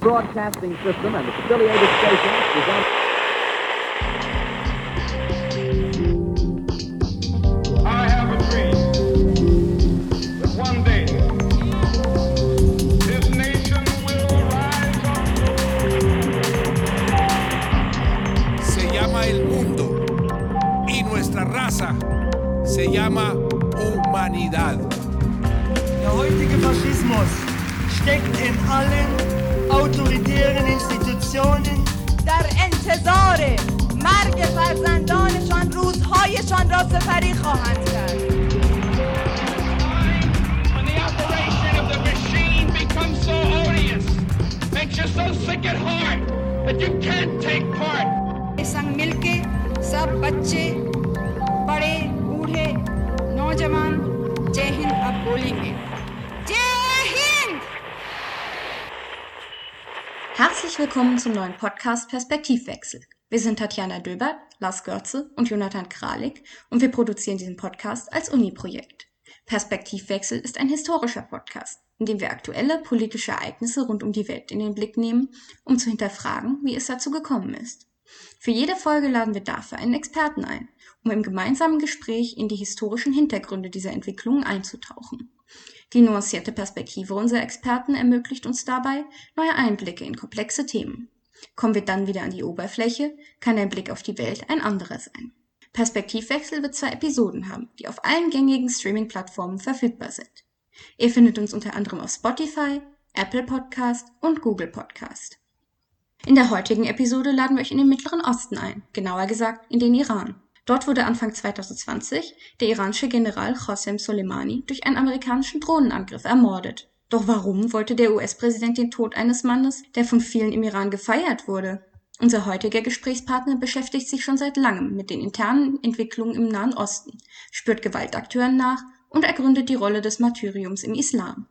broadcasting system and its affiliated stations present. el mundo y nuestra raza se llama humanidad. autoritären institutionen در انتظار مرگ فرزندانشان روزهایشان را سپری خواهند کرد When the operation of the machine becomes so odious, makes you so sick at heart that you can't take part. संग मिलके सब बच्चे बड़े बूढ़े नौजवान जय हिंद अब बोलेंगे Herzlich willkommen zum neuen Podcast Perspektivwechsel. Wir sind Tatjana Döbert, Lars Görze und Jonathan Kralik und wir produzieren diesen Podcast als Uni-Projekt. Perspektivwechsel ist ein historischer Podcast, in dem wir aktuelle politische Ereignisse rund um die Welt in den Blick nehmen, um zu hinterfragen, wie es dazu gekommen ist. Für jede Folge laden wir dafür einen Experten ein, um im gemeinsamen Gespräch in die historischen Hintergründe dieser Entwicklungen einzutauchen. Die nuancierte Perspektive unserer Experten ermöglicht uns dabei neue Einblicke in komplexe Themen. Kommen wir dann wieder an die Oberfläche, kann ein Blick auf die Welt ein anderer sein. Perspektivwechsel wird zwei Episoden haben, die auf allen gängigen Streaming-Plattformen verfügbar sind. Ihr findet uns unter anderem auf Spotify, Apple Podcast und Google Podcast. In der heutigen Episode laden wir euch in den Mittleren Osten ein, genauer gesagt in den Iran. Dort wurde Anfang 2020 der iranische General Qasem Soleimani durch einen amerikanischen Drohnenangriff ermordet. Doch warum wollte der US-Präsident den Tod eines Mannes, der von vielen im Iran gefeiert wurde? Unser heutiger Gesprächspartner beschäftigt sich schon seit langem mit den internen Entwicklungen im Nahen Osten, spürt Gewaltakteuren nach und ergründet die Rolle des Martyriums im Islam.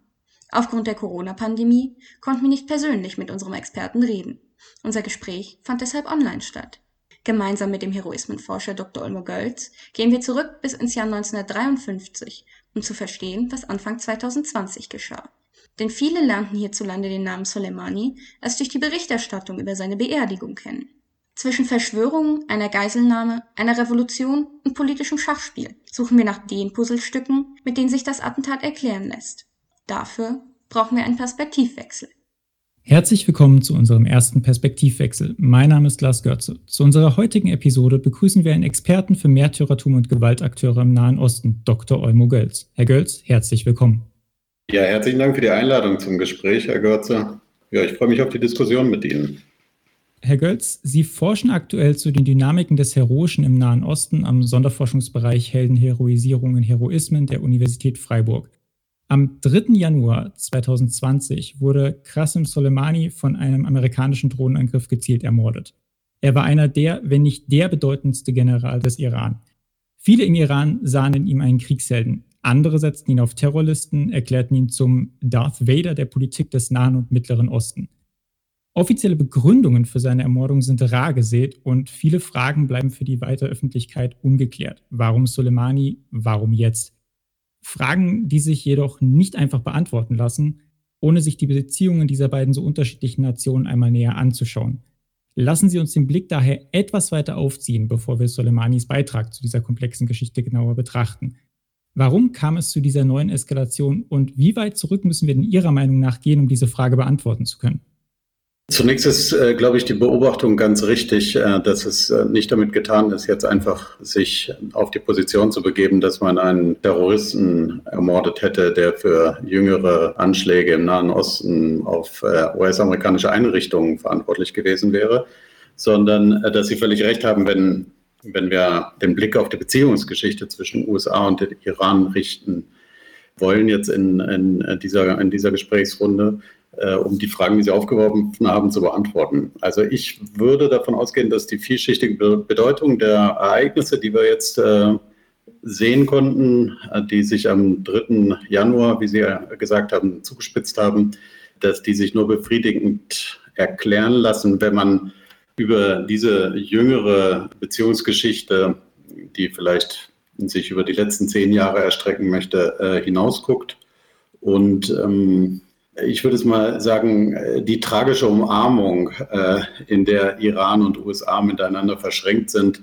Aufgrund der Corona-Pandemie konnten wir nicht persönlich mit unserem Experten reden. Unser Gespräch fand deshalb online statt. Gemeinsam mit dem Heroismenforscher Dr. Olmo Gölz gehen wir zurück bis ins Jahr 1953, um zu verstehen, was Anfang 2020 geschah. Denn viele lernten hierzulande den Namen Soleimani erst durch die Berichterstattung über seine Beerdigung kennen. Zwischen Verschwörungen, einer Geiselnahme, einer Revolution und politischem Schachspiel suchen wir nach den Puzzlestücken, mit denen sich das Attentat erklären lässt. Dafür brauchen wir einen Perspektivwechsel. Herzlich willkommen zu unserem ersten Perspektivwechsel. Mein Name ist Lars Görze. Zu unserer heutigen Episode begrüßen wir einen Experten für Märtyrertum und Gewaltakteure im Nahen Osten, Dr. Olmo Gölz. Herr Gölz, herzlich willkommen. Ja, herzlichen Dank für die Einladung zum Gespräch, Herr Görze. Ja, ich freue mich auf die Diskussion mit Ihnen. Herr Gölz, Sie forschen aktuell zu den Dynamiken des Heroischen im Nahen Osten am Sonderforschungsbereich Heldenheroisierung und Heroismen der Universität Freiburg. Am 3. Januar 2020 wurde Qasem Soleimani von einem amerikanischen Drohnenangriff gezielt ermordet. Er war einer der, wenn nicht der bedeutendste General des Iran. Viele im Iran sahen in ihm einen Kriegshelden. Andere setzten ihn auf Terrorlisten, erklärten ihn zum Darth Vader der Politik des Nahen und Mittleren Osten. Offizielle Begründungen für seine Ermordung sind rar gesät und viele Fragen bleiben für die weitere Öffentlichkeit ungeklärt. Warum Soleimani? Warum jetzt? Fragen, die sich jedoch nicht einfach beantworten lassen, ohne sich die Beziehungen dieser beiden so unterschiedlichen Nationen einmal näher anzuschauen. Lassen Sie uns den Blick daher etwas weiter aufziehen, bevor wir Soleimanis Beitrag zu dieser komplexen Geschichte genauer betrachten. Warum kam es zu dieser neuen Eskalation und wie weit zurück müssen wir denn Ihrer Meinung nach gehen, um diese Frage beantworten zu können? Zunächst ist, äh, glaube ich, die Beobachtung ganz richtig, äh, dass es äh, nicht damit getan ist, jetzt einfach sich auf die Position zu begeben, dass man einen Terroristen ermordet hätte, der für jüngere Anschläge im Nahen Osten auf äh, US-amerikanische Einrichtungen verantwortlich gewesen wäre, sondern äh, dass Sie völlig recht haben, wenn, wenn wir den Blick auf die Beziehungsgeschichte zwischen USA und Iran richten wollen, jetzt in, in, dieser, in dieser Gesprächsrunde, äh, um die Fragen, die Sie aufgeworfen haben, zu beantworten. Also ich würde davon ausgehen, dass die vielschichtige Bedeutung der Ereignisse, die wir jetzt äh, sehen konnten, äh, die sich am 3. Januar, wie Sie ja gesagt haben, zugespitzt haben, dass die sich nur befriedigend erklären lassen, wenn man über diese jüngere Beziehungsgeschichte, die vielleicht sich über die letzten zehn Jahre erstrecken möchte, äh, hinausguckt und ähm, ich würde es mal sagen, äh, die tragische Umarmung, äh, in der Iran und USA miteinander verschränkt sind,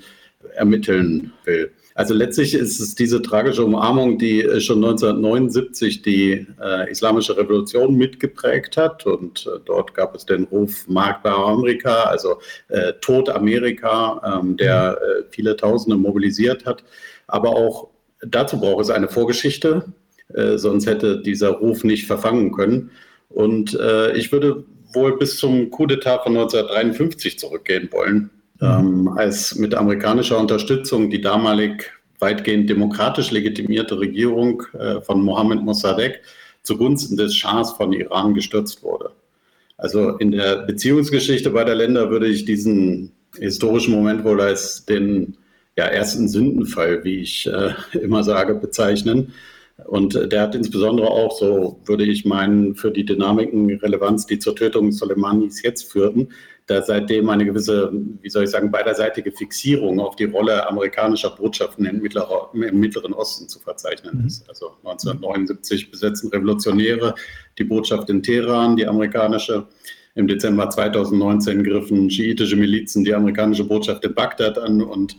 ermitteln will. Also letztlich ist es diese tragische Umarmung, die äh, schon 1979 die äh, Islamische Revolution mitgeprägt hat. Und äh, dort gab es den Ruf Markbar Amerika, also äh, Tod Amerika, ähm, der viele Tausende mobilisiert hat. Aber auch dazu braucht es eine Vorgeschichte, äh, sonst hätte dieser Ruf nicht verfangen können. Und ich würde wohl bis zum Coup d'etat von 1953 zurückgehen wollen ähm, als mit amerikanischer Unterstützung die damalig weitgehend demokratisch legitimierte Regierung äh, von Mohammed Mossadegh zugunsten des Schahs von Iran gestürzt wurde. Also in der Beziehungsgeschichte beider Länder würde ich diesen historischen Moment wohl als den ja, ersten Sündenfall, wie ich äh, immer sage, bezeichnen. Und der hat insbesondere auch, so würde ich meinen, für die Dynamiken Relevanz, die zur Tötung Soleimanis jetzt führten, da seitdem eine gewisse, wie soll ich sagen, beiderseitige Fixierung auf die Rolle amerikanischer Botschaften im, Mittlerer, im Mittleren Osten zu verzeichnen mhm. ist. Also 1979 besetzen Revolutionäre die Botschaft in Teheran, die amerikanische. Im Dezember 2019 griffen schiitische Milizen die amerikanische Botschaft in Bagdad an und äh,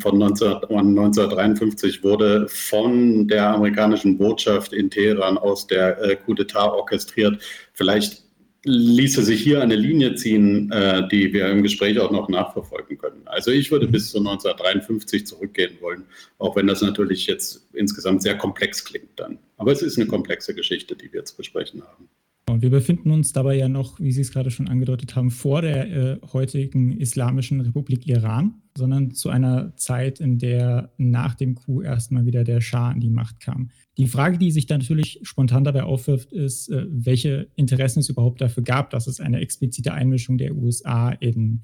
von 19, 1953 wurde von der amerikanischen Botschaft in Teheran aus der äh, Coup d'etat orchestriert. Vielleicht ließe sich hier eine Linie ziehen, äh, die wir im Gespräch auch noch nachverfolgen können. Also ich würde bis zu 1953 zurückgehen wollen, auch wenn das natürlich jetzt insgesamt sehr komplex klingt dann. Aber es ist eine komplexe Geschichte, die wir jetzt besprechen haben. Und wir befinden uns dabei ja noch, wie Sie es gerade schon angedeutet haben, vor der äh, heutigen Islamischen Republik Iran, sondern zu einer Zeit, in der nach dem Coup erstmal wieder der Schah an die Macht kam. Die Frage, die sich dann natürlich spontan dabei aufwirft, ist, äh, welche Interessen es überhaupt dafür gab, dass es eine explizite Einmischung der USA in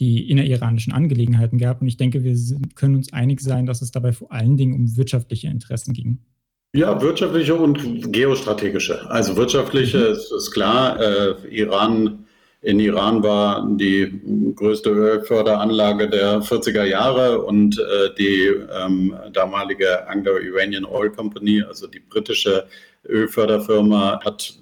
die inneriranischen Angelegenheiten gab. Und ich denke, wir können uns einig sein, dass es dabei vor allen Dingen um wirtschaftliche Interessen ging. Ja, wirtschaftliche und geostrategische. Also wirtschaftliche mhm. ist, ist, klar. Äh, Iran, in Iran war die größte Ölförderanlage der 40er Jahre und äh, die ähm, damalige Anglo-Iranian Oil Company, also die britische Ölförderfirma, hat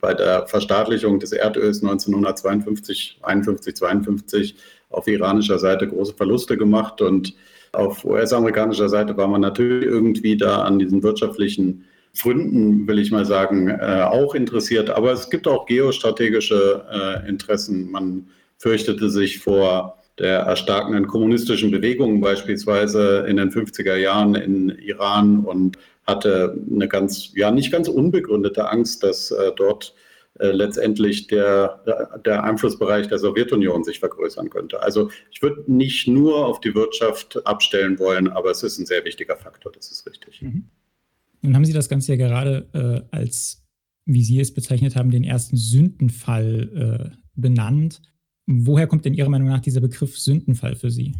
bei der Verstaatlichung des Erdöls 1952, 51, 52 auf iranischer Seite große Verluste gemacht und auf US-amerikanischer Seite war man natürlich irgendwie da an diesen wirtschaftlichen Gründen, will ich mal sagen, äh, auch interessiert. Aber es gibt auch geostrategische äh, Interessen. Man fürchtete sich vor der erstarkenden kommunistischen Bewegung beispielsweise in den 50er Jahren in Iran und hatte eine ganz, ja, nicht ganz unbegründete Angst, dass äh, dort äh, letztendlich der, der Einflussbereich der Sowjetunion sich vergrößern könnte. Also ich würde nicht nur auf die Wirtschaft abstellen wollen, aber es ist ein sehr wichtiger Faktor, das ist richtig. Mhm. Nun haben Sie das Ganze ja gerade äh, als, wie Sie es bezeichnet haben, den ersten Sündenfall äh, benannt. Woher kommt denn Ihrer Meinung nach dieser Begriff Sündenfall für Sie?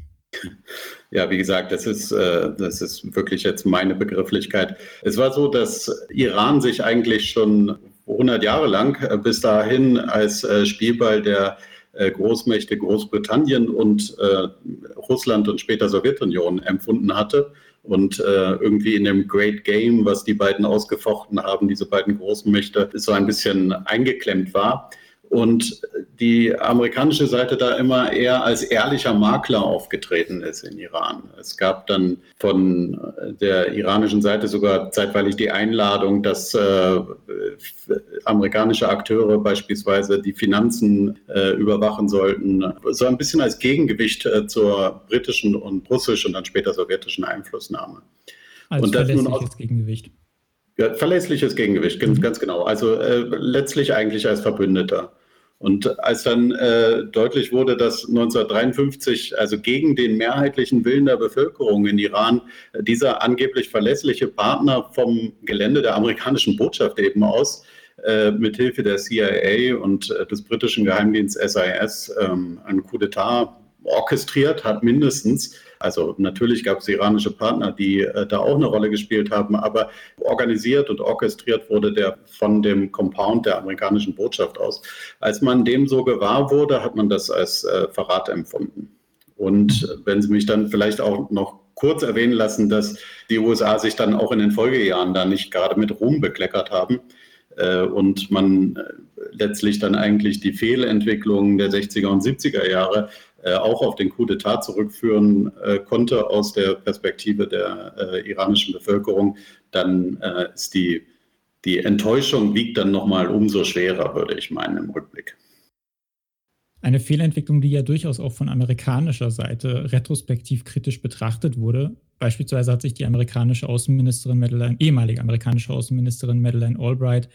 Ja, wie gesagt, das ist, äh, das ist wirklich jetzt meine Begrifflichkeit. Es war so, dass Iran sich eigentlich schon 100 Jahre lang äh, bis dahin als äh, Spielball der Großmächte Großbritannien und Russland und später Sowjetunion empfunden hatte und irgendwie in dem Great Game, was die beiden ausgefochten haben, diese beiden großen Mächte, so ein bisschen eingeklemmt war und die amerikanische Seite da immer eher als ehrlicher Makler aufgetreten ist in Iran. Es gab dann von der iranischen Seite sogar zeitweilig die Einladung, dass äh, amerikanische Akteure beispielsweise die Finanzen äh, überwachen sollten, so ein bisschen als Gegengewicht äh, zur britischen und russischen und dann später sowjetischen Einflussnahme. Als und das verlässliches Gegengewicht. Ja, verlässliches Gegengewicht, mhm. ganz genau. Also äh, letztlich eigentlich als Verbündeter. Und als dann äh, deutlich wurde, dass 1953, also gegen den mehrheitlichen Willen der Bevölkerung in Iran, äh, dieser angeblich verlässliche Partner vom Gelände der amerikanischen Botschaft eben aus, äh, mithilfe der CIA und äh, des britischen Geheimdienstes SIS ähm, ein Coup d'etat orchestriert hat, mindestens. Also natürlich gab es iranische Partner, die äh, da auch eine Rolle gespielt haben, aber organisiert und orchestriert wurde der von dem Compound der amerikanischen Botschaft aus. Als man dem so gewahr wurde, hat man das als äh, Verrat empfunden. Und wenn Sie mich dann vielleicht auch noch kurz erwähnen lassen, dass die USA sich dann auch in den Folgejahren da nicht gerade mit Ruhm bekleckert haben, äh, und man letztlich dann eigentlich die Fehlentwicklung der 60er und 70er Jahre auch auf den Coup d'etat zurückführen konnte aus der Perspektive der iranischen Bevölkerung, dann ist die, die Enttäuschung wiegt dann nochmal umso schwerer, würde ich meinen, im Rückblick. Eine Fehlentwicklung, die ja durchaus auch von amerikanischer Seite retrospektiv kritisch betrachtet wurde. Beispielsweise hat sich die amerikanische Außenministerin Madeleine, ehemalige amerikanische Außenministerin Madeleine Albright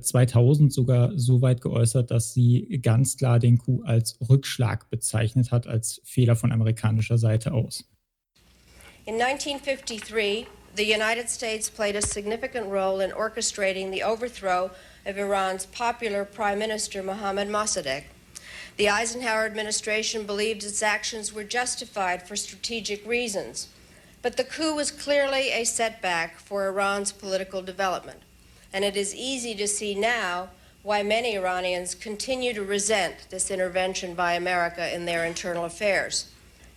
2000 äh, sogar so weit geäußert, dass sie ganz klar den Coup als Rückschlag bezeichnet hat, als Fehler von amerikanischer Seite aus. In 1953, the United States played a significant role in orchestrating the overthrow of Iran's popular Prime Minister Mohammad Mossadegh. The Eisenhower administration believed its actions were justified for strategic reasons, but the coup was clearly a setback for Iran's political development. And it is easy to see now why many Iranians continue to resent this intervention by America in their internal affairs.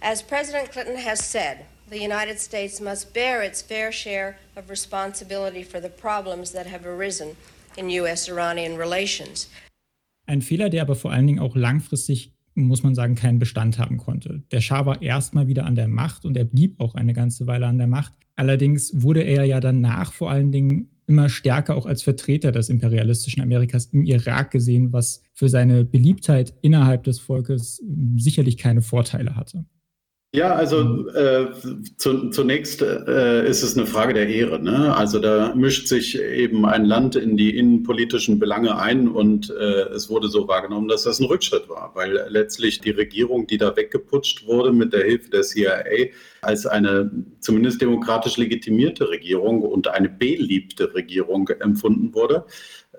As President Clinton has said, the United States must bear its fair share of responsibility for the problems that have arisen in US Iranian relations. Ein Fehler, der aber vor allen Dingen auch langfristig, muss man sagen, keinen Bestand haben konnte. Der Schah war erstmal wieder an der Macht und er blieb auch eine ganze Weile an der Macht. Allerdings wurde er ja danach vor allen Dingen immer stärker auch als Vertreter des imperialistischen Amerikas im Irak gesehen, was für seine Beliebtheit innerhalb des Volkes sicherlich keine Vorteile hatte. Ja, also äh, zu, zunächst äh, ist es eine Frage der Ehre. Ne? Also da mischt sich eben ein Land in die innenpolitischen Belange ein und äh, es wurde so wahrgenommen, dass das ein Rückschritt war, weil letztlich die Regierung, die da weggeputscht wurde mit der Hilfe der CIA, als eine zumindest demokratisch legitimierte Regierung und eine beliebte Regierung empfunden wurde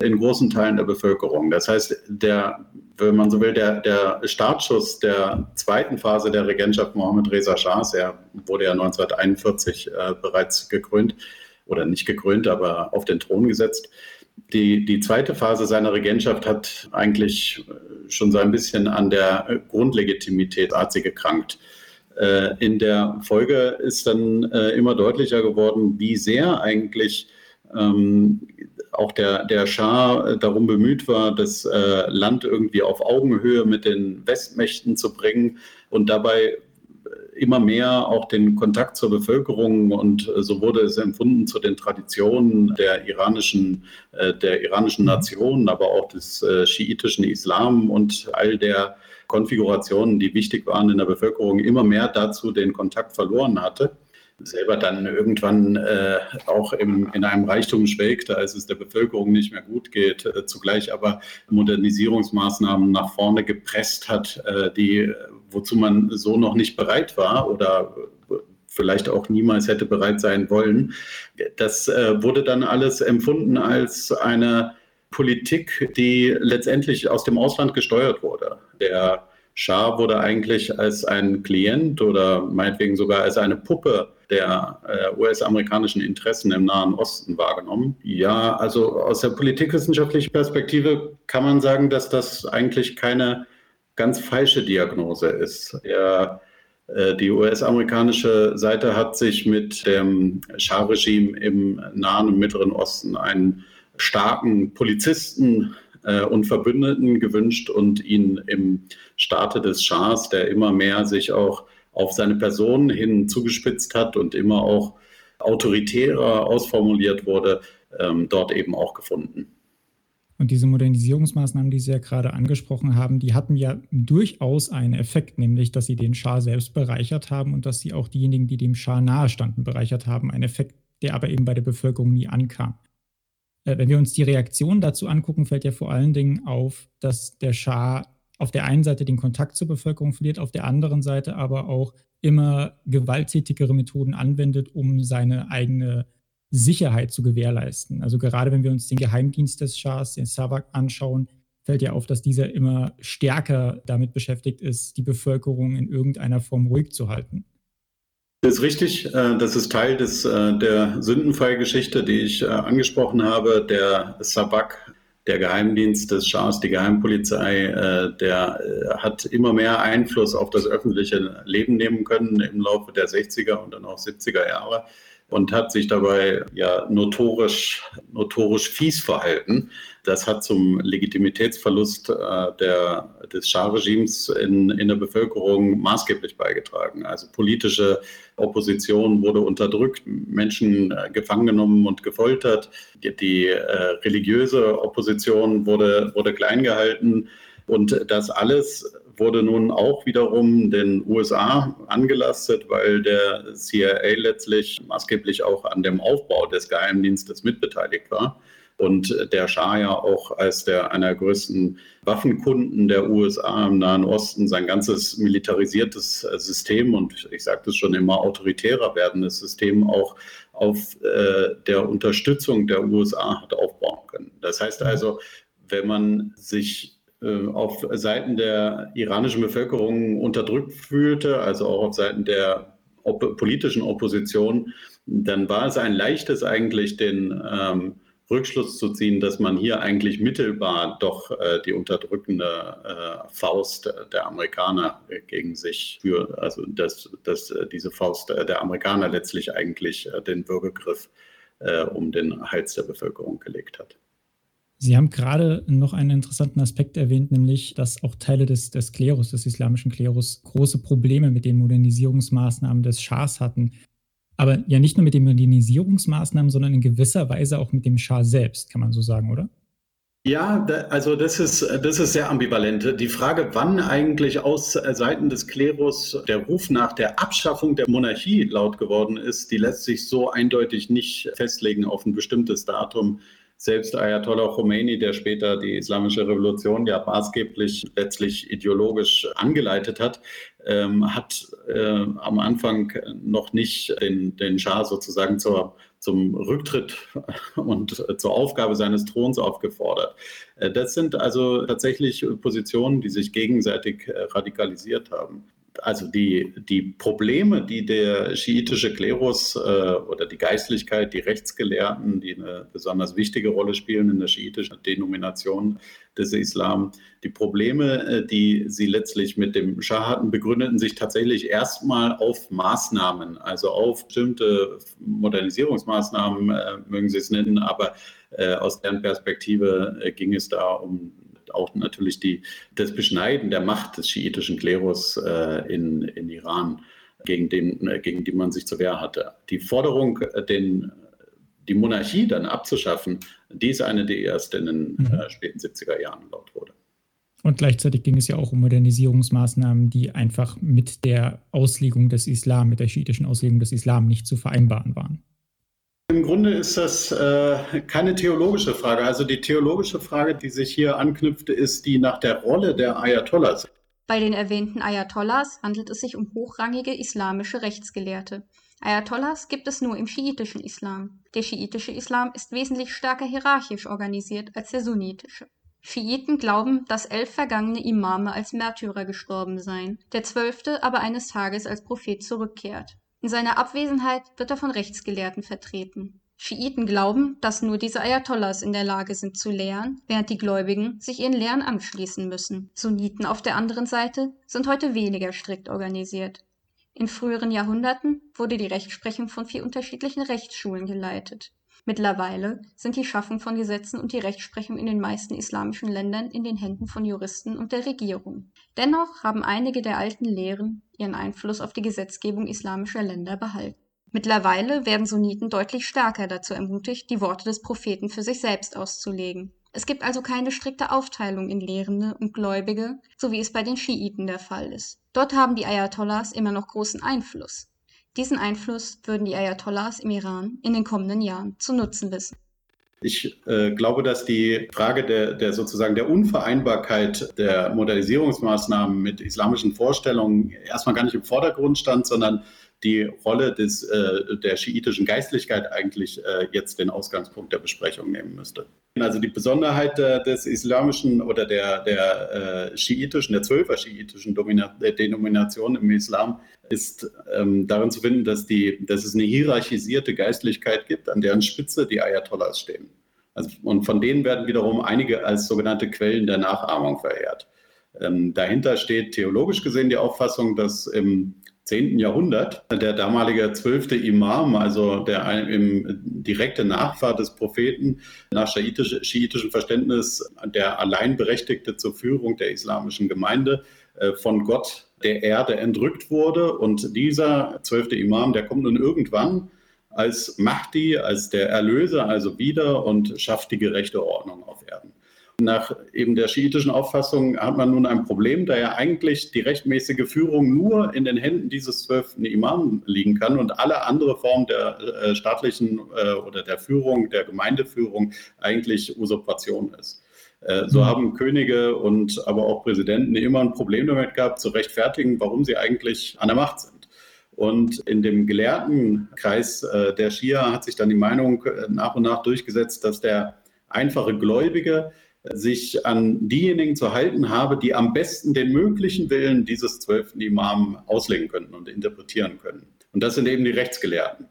in großen Teilen der Bevölkerung. Das heißt, der, wenn man so will, der, der Startschuss der zweiten Phase der Regentschaft Mohammed Reza Shahs, er wurde ja 1941 äh, bereits gekrönt, oder nicht gekrönt, aber auf den Thron gesetzt. Die, die zweite Phase seiner Regentschaft hat eigentlich schon so ein bisschen an der Grundlegitimität, hat sie gekrankt. Äh, in der Folge ist dann äh, immer deutlicher geworden, wie sehr eigentlich ähm, auch der, der Schah äh, darum bemüht war, das äh, Land irgendwie auf Augenhöhe mit den Westmächten zu bringen und dabei äh, immer mehr auch den Kontakt zur Bevölkerung und äh, so wurde es empfunden zu den Traditionen der iranischen, der iranischen mhm. Nation, aber auch des schiitischen Islam und all der Konfigurationen, die wichtig waren in der Bevölkerung, immer mehr dazu den Kontakt verloren hatte selber dann irgendwann äh, auch im, in einem Reichtum schwelgte, als es der Bevölkerung nicht mehr gut geht, äh, zugleich aber Modernisierungsmaßnahmen nach vorne gepresst hat, äh, die, wozu man so noch nicht bereit war oder vielleicht auch niemals hätte bereit sein wollen. Das äh, wurde dann alles empfunden als eine Politik, die letztendlich aus dem Ausland gesteuert wurde. Der Schah wurde eigentlich als ein Klient oder meinetwegen sogar als eine Puppe der äh, US-amerikanischen Interessen im Nahen Osten wahrgenommen. Ja, also aus der politikwissenschaftlichen Perspektive kann man sagen, dass das eigentlich keine ganz falsche Diagnose ist. Der, äh, die US-amerikanische Seite hat sich mit dem Schah-Regime im Nahen und Mittleren Osten einen starken Polizisten äh, und Verbündeten gewünscht und ihn im Staate des Schahs, der immer mehr sich auch auf seine Person hin zugespitzt hat und immer auch autoritärer ausformuliert wurde, ähm, dort eben auch gefunden. Und diese Modernisierungsmaßnahmen, die Sie ja gerade angesprochen haben, die hatten ja durchaus einen Effekt, nämlich dass sie den Schah selbst bereichert haben und dass sie auch diejenigen, die dem Schah nahestanden, bereichert haben. Ein Effekt, der aber eben bei der Bevölkerung nie ankam. Äh, wenn wir uns die Reaktion dazu angucken, fällt ja vor allen Dingen auf, dass der Schah auf der einen Seite den Kontakt zur Bevölkerung verliert, auf der anderen Seite aber auch immer gewalttätigere Methoden anwendet, um seine eigene Sicherheit zu gewährleisten. Also gerade wenn wir uns den Geheimdienst des Schahs, den Savak, anschauen, fällt ja auf, dass dieser immer stärker damit beschäftigt ist, die Bevölkerung in irgendeiner Form ruhig zu halten. Das ist richtig. Äh, das ist Teil des, äh, der Sündenfallgeschichte, die ich äh, angesprochen habe. Der Sabak der Geheimdienst des Schahs, die Geheimpolizei, der hat immer mehr Einfluss auf das öffentliche Leben nehmen können im Laufe der 60er und dann auch 70er Jahre. Und hat sich dabei ja notorisch, notorisch fies verhalten. Das hat zum Legitimitätsverlust äh, der, des Schah-Regimes in, in der Bevölkerung maßgeblich beigetragen. Also politische Opposition wurde unterdrückt, Menschen äh, gefangen genommen und gefoltert. Die, die äh, religiöse Opposition wurde, wurde klein gehalten. Und das alles wurde nun auch wiederum den USA angelastet, weil der CIA letztlich maßgeblich auch an dem Aufbau des Geheimdienstes mitbeteiligt war. Und der Schah ja auch als der einer der größten Waffenkunden der USA im Nahen Osten sein ganzes militarisiertes System und ich sagte es schon immer autoritärer werdendes System auch auf äh, der Unterstützung der USA hat aufbauen können. Das heißt also, wenn man sich auf Seiten der iranischen Bevölkerung unterdrückt fühlte, also auch auf Seiten der op politischen Opposition, dann war es ein leichtes eigentlich, den ähm, Rückschluss zu ziehen, dass man hier eigentlich mittelbar doch äh, die unterdrückende äh, Faust der Amerikaner gegen sich führt, also dass, dass diese Faust der Amerikaner letztlich eigentlich äh, den Würgegriff äh, um den Hals der Bevölkerung gelegt hat. Sie haben gerade noch einen interessanten Aspekt erwähnt, nämlich, dass auch Teile des, des Klerus, des islamischen Klerus, große Probleme mit den Modernisierungsmaßnahmen des Schahs hatten. Aber ja nicht nur mit den Modernisierungsmaßnahmen, sondern in gewisser Weise auch mit dem Schah selbst, kann man so sagen, oder? Ja, da, also das ist, das ist sehr ambivalent. Die Frage, wann eigentlich aus Seiten des Klerus der Ruf nach der Abschaffung der Monarchie laut geworden ist, die lässt sich so eindeutig nicht festlegen auf ein bestimmtes Datum selbst Ayatollah Khomeini, der später die islamische Revolution ja maßgeblich letztlich ideologisch angeleitet hat, ähm, hat äh, am Anfang noch nicht den, den Schah sozusagen zur, zum Rücktritt und zur Aufgabe seines Throns aufgefordert. Äh, das sind also tatsächlich Positionen, die sich gegenseitig äh, radikalisiert haben also die, die Probleme, die der schiitische Klerus äh, oder die Geistlichkeit, die Rechtsgelehrten, die eine besonders wichtige Rolle spielen in der schiitischen Denomination des Islam, die Probleme, äh, die sie letztlich mit dem Schah hatten, begründeten sich tatsächlich erstmal auf Maßnahmen, also auf bestimmte Modernisierungsmaßnahmen, äh, mögen Sie es nennen, aber äh, aus deren Perspektive äh, ging es da um auch natürlich die, das Beschneiden der Macht des schiitischen Klerus äh, in, in Iran, gegen, den, äh, gegen die man sich zur Wehr hatte. Die Forderung, äh, den, die Monarchie dann abzuschaffen, die ist eine, die erst in den mhm. äh, späten 70er Jahren laut wurde. Und gleichzeitig ging es ja auch um Modernisierungsmaßnahmen, die einfach mit der Auslegung des Islam, mit der schiitischen Auslegung des Islam nicht zu vereinbaren waren. Im Grunde ist das äh, keine theologische Frage. Also die theologische Frage, die sich hier anknüpfte, ist die nach der Rolle der Ayatollahs. Bei den erwähnten Ayatollahs handelt es sich um hochrangige islamische Rechtsgelehrte. Ayatollahs gibt es nur im schiitischen Islam. Der schiitische Islam ist wesentlich stärker hierarchisch organisiert als der sunnitische. Schiiten glauben, dass elf vergangene Imame als Märtyrer gestorben seien, der zwölfte aber eines Tages als Prophet zurückkehrt. In seiner Abwesenheit wird er von Rechtsgelehrten vertreten. Schiiten glauben, dass nur diese Ayatollahs in der Lage sind zu lehren, während die Gläubigen sich ihren Lehren anschließen müssen. Sunniten auf der anderen Seite sind heute weniger strikt organisiert. In früheren Jahrhunderten wurde die Rechtsprechung von vier unterschiedlichen Rechtsschulen geleitet. Mittlerweile sind die Schaffung von Gesetzen und die Rechtsprechung in den meisten islamischen Ländern in den Händen von Juristen und der Regierung. Dennoch haben einige der alten Lehren ihren Einfluss auf die Gesetzgebung islamischer Länder behalten. Mittlerweile werden Sunniten deutlich stärker dazu ermutigt, die Worte des Propheten für sich selbst auszulegen. Es gibt also keine strikte Aufteilung in Lehrende und Gläubige, so wie es bei den Schiiten der Fall ist. Dort haben die Ayatollahs immer noch großen Einfluss. Diesen Einfluss würden die Ayatollahs im Iran in den kommenden Jahren zu nutzen wissen. Ich äh, glaube, dass die Frage der, der, sozusagen der Unvereinbarkeit der Modernisierungsmaßnahmen mit islamischen Vorstellungen erstmal gar nicht im Vordergrund stand, sondern die Rolle des, äh, der schiitischen Geistlichkeit eigentlich äh, jetzt den Ausgangspunkt der Besprechung nehmen müsste. Also die Besonderheit äh, des islamischen oder der, der äh, schiitischen, der zwölfer schiitischen Domina Denomination im Islam ist ähm, darin zu finden, dass, die, dass es eine hierarchisierte Geistlichkeit gibt, an deren Spitze die Ayatollahs stehen. Also, und von denen werden wiederum einige als sogenannte Quellen der Nachahmung verehrt. Ähm, dahinter steht theologisch gesehen die Auffassung, dass im 10. Jahrhundert. Der damalige zwölfte Imam, also der im direkte Nachfahr des Propheten, nach schiitisch, schiitischem Verständnis der Alleinberechtigte zur Führung der islamischen Gemeinde, äh, von Gott der Erde entrückt wurde. Und dieser zwölfte Imam, der kommt nun irgendwann als Mahdi, als der Erlöser, also wieder und schafft die gerechte Ordnung auf Erden. Nach eben der schiitischen Auffassung hat man nun ein Problem, da ja eigentlich die rechtmäßige Führung nur in den Händen dieses zwölften Imam liegen kann und alle andere Formen der äh, staatlichen äh, oder der Führung, der Gemeindeführung eigentlich Usurpation ist. Äh, so mhm. haben Könige und aber auch Präsidenten immer ein Problem damit gehabt, zu rechtfertigen, warum sie eigentlich an der Macht sind. Und in dem Gelehrtenkreis äh, der Schia hat sich dann die Meinung nach und nach durchgesetzt, dass der einfache Gläubige sich an diejenigen zu halten habe, die am besten den möglichen Willen dieses zwölften Imam auslegen könnten und interpretieren können. Und das sind eben die Rechtsgelehrten.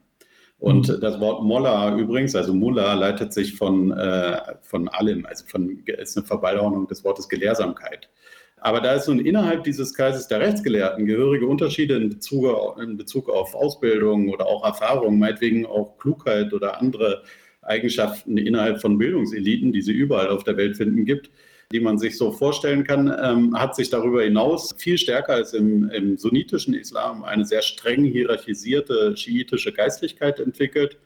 Und mhm. das Wort Molla übrigens, also Mullah, leitet sich von, äh, von allem, also von, ist eine Verballhornung des Wortes Gelehrsamkeit. Aber da es nun innerhalb dieses Kreises der Rechtsgelehrten gehörige Unterschiede in Bezug, in Bezug auf Ausbildung oder auch Erfahrung, meinetwegen auch Klugheit oder andere Eigenschaften innerhalb von Bildungseliten, die sie überall auf der Welt finden gibt, die man sich so vorstellen kann, ähm, hat sich darüber hinaus viel stärker als im, im sunnitischen Islam eine sehr streng hierarchisierte schiitische Geistlichkeit entwickelt,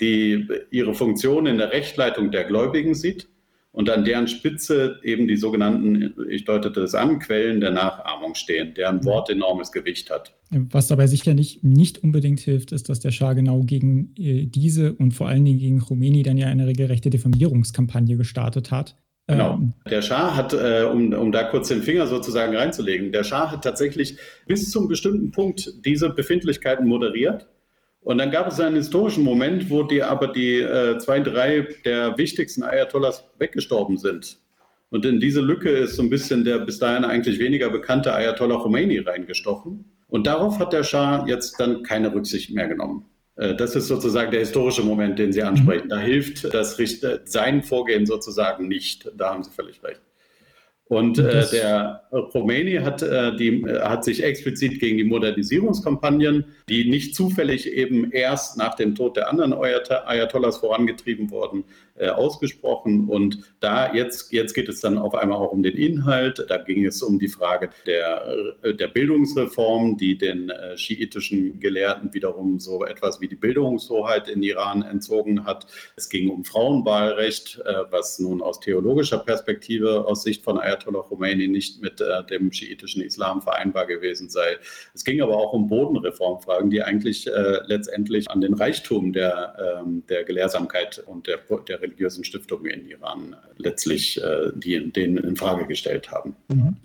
die ihre Funktion in der Rechtleitung der Gläubigen sieht und an deren Spitze eben die sogenannten, ich deutete es an, Quellen der Nachahmung stehen, deren Wort enormes Gewicht hat. Was dabei sicherlich nicht unbedingt hilft, ist, dass der Schah genau gegen äh, diese und vor allen Dingen gegen Khomeini dann ja eine regelrechte Diffamierungskampagne gestartet hat. Genau. Ähm, der Schah hat, äh, um, um da kurz den Finger sozusagen reinzulegen, der Schah hat tatsächlich bis zum bestimmten Punkt diese Befindlichkeiten moderiert. Und dann gab es einen historischen Moment, wo die aber die äh, zwei, drei der wichtigsten Ayatollahs weggestorben sind. Und in diese Lücke ist so ein bisschen der bis dahin eigentlich weniger bekannte Ayatollah Khomeini reingestochen. Und darauf hat der Schah jetzt dann keine Rücksicht mehr genommen. Äh, das ist sozusagen der historische Moment, den Sie ansprechen. Mhm. Da hilft das sein Vorgehen sozusagen nicht. Da haben Sie völlig recht. Und äh, der Khomeini hat, äh, die, äh, hat sich explizit gegen die Modernisierungskampagnen, die nicht zufällig eben erst nach dem Tod der anderen Ayatollahs vorangetrieben wurden, äh, ausgesprochen. Und da jetzt, jetzt geht es dann auf einmal auch um den Inhalt. Da ging es um die Frage der, äh, der Bildungsreform, die den äh, schiitischen Gelehrten wiederum so etwas wie die Bildungshoheit in Iran entzogen hat. Es ging um Frauenwahlrecht, äh, was nun aus theologischer Perspektive, aus Sicht von Ayatollah Khomeini nicht mit äh, dem schiitischen Islam vereinbar gewesen sei. Es ging aber auch um Bodenreformfragen, die eigentlich letztendlich an den Reichtum der, ähm, der Gelehrsamkeit und der, der religiösen Stiftungen in Iran letztlich äh, die, den in Frage gestellt haben. Mhm.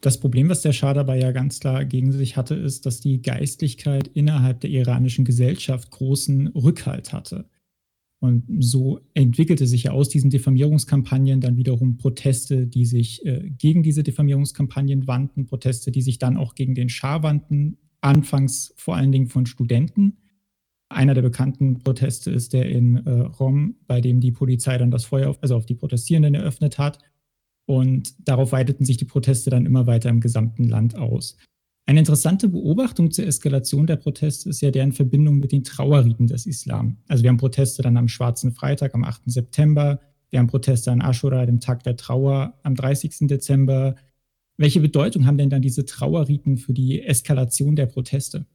Das Problem, was der Schah dabei ja ganz klar gegen sich hatte, ist, dass die Geistlichkeit innerhalb der iranischen Gesellschaft großen Rückhalt hatte. Und so entwickelte sich ja aus diesen Diffamierungskampagnen dann wiederum Proteste, die sich äh, gegen diese Diffamierungskampagnen wandten, Proteste, die sich dann auch gegen den Schah wandten, anfangs vor allen Dingen von Studenten, einer der bekannten Proteste ist der in äh, Rom, bei dem die Polizei dann das Feuer auf, also auf die Protestierenden eröffnet hat. Und darauf weiteten sich die Proteste dann immer weiter im gesamten Land aus. Eine interessante Beobachtung zur Eskalation der Proteste ist ja deren Verbindung mit den Trauerriten des Islam. Also wir haben Proteste dann am Schwarzen Freitag am 8. September, wir haben Proteste an Ashura, dem Tag der Trauer, am 30. Dezember. Welche Bedeutung haben denn dann diese Trauerriten für die Eskalation der Proteste?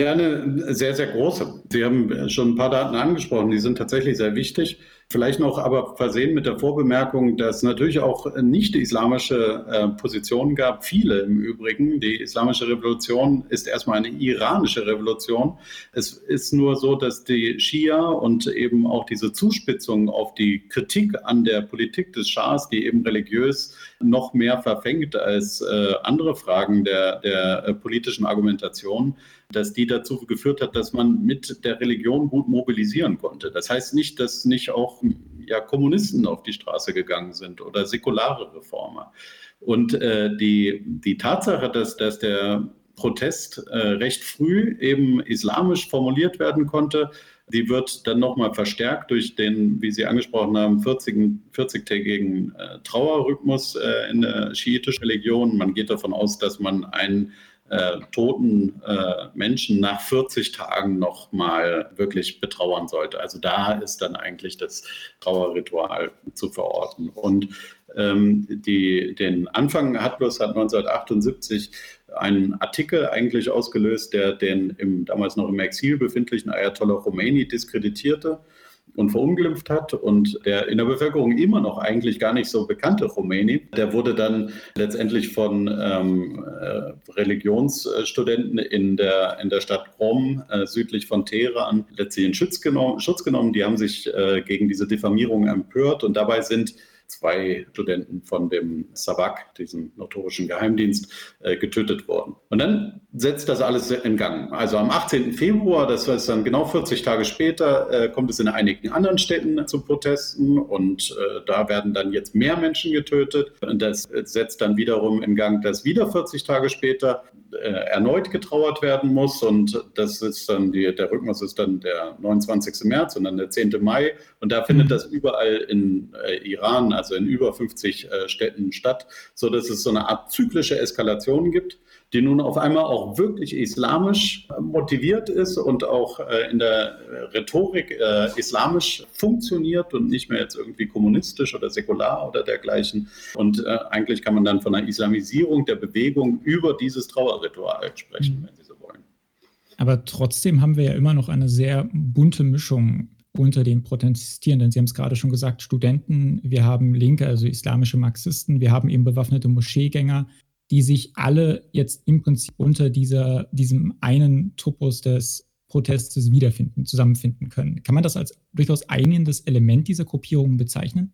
Ja, eine sehr, sehr große. Sie haben schon ein paar Daten angesprochen, die sind tatsächlich sehr wichtig. Vielleicht noch aber versehen mit der Vorbemerkung, dass natürlich auch nicht islamische äh, Positionen gab, viele im Übrigen. Die islamische Revolution ist erstmal eine iranische Revolution. Es ist nur so, dass die Schia und eben auch diese Zuspitzung auf die Kritik an der Politik des Schahs, die eben religiös noch mehr verfängt als äh, andere Fragen der, der äh, politischen Argumentation, dass die dazu geführt hat, dass man mit der Religion gut mobilisieren konnte. Das heißt nicht, dass nicht auch ja, Kommunisten auf die Straße gegangen sind oder säkulare Reformer. Und äh, die, die Tatsache, dass, dass der Protest äh, recht früh eben islamisch formuliert werden konnte, die wird dann nochmal verstärkt durch den, wie Sie angesprochen haben, 40-tägigen 40 äh, Trauerrhythmus äh, in der schiitischen Religion. Man geht davon aus, dass man ein äh, toten äh, Menschen nach 40 Tagen noch mal wirklich betrauern sollte. Also da ist dann eigentlich das Trauerritual zu verorten. Und ähm, die, den Anfang hat bloß hat 1978 einen Artikel eigentlich ausgelöst, der den im, damals noch im Exil befindlichen Ayatollah Khomeini diskreditierte und verunglimpft hat und der in der Bevölkerung immer noch eigentlich gar nicht so bekannte Khomeini, der wurde dann letztendlich von ähm, äh, Religionsstudenten in der, in der Stadt Qom äh, südlich von Teheran letztlich in Schutz genommen. Schutz genommen. Die haben sich äh, gegen diese Diffamierung empört und dabei sind zwei Studenten von dem SAVAK, diesem notorischen Geheimdienst, äh, getötet worden. Und dann setzt das alles in Gang. Also am 18. Februar, das heißt dann genau 40 Tage später, äh, kommt es in einigen anderen Städten zu Protesten und äh, da werden dann jetzt mehr Menschen getötet. Und das setzt dann wiederum in Gang, dass wieder 40 Tage später erneut getrauert werden muss. Und das ist dann die, der Rhythmus ist dann der 29. März und dann der 10. Mai. Und da findet mhm. das überall in Iran, also in über 50 äh, Städten statt, sodass es so eine Art zyklische Eskalation gibt, die nun auf einmal auch wirklich islamisch äh, motiviert ist und auch äh, in der Rhetorik äh, islamisch funktioniert und nicht mehr jetzt irgendwie kommunistisch oder säkular oder dergleichen. Und eigentlich kann man dann von einer Islamisierung der Bewegung über dieses Trauerritual sprechen, mhm. wenn Sie so wollen. Aber trotzdem haben wir ja immer noch eine sehr bunte Mischung unter den Protestierenden. Sie haben es gerade schon gesagt, Studenten, wir haben Linke, also islamische Marxisten, wir haben eben bewaffnete Moscheegänger, die sich alle jetzt im Prinzip unter dieser, diesem einen Topos des Protestes wiederfinden, zusammenfinden können. Kann man das als durchaus einendes Element dieser Gruppierungen bezeichnen?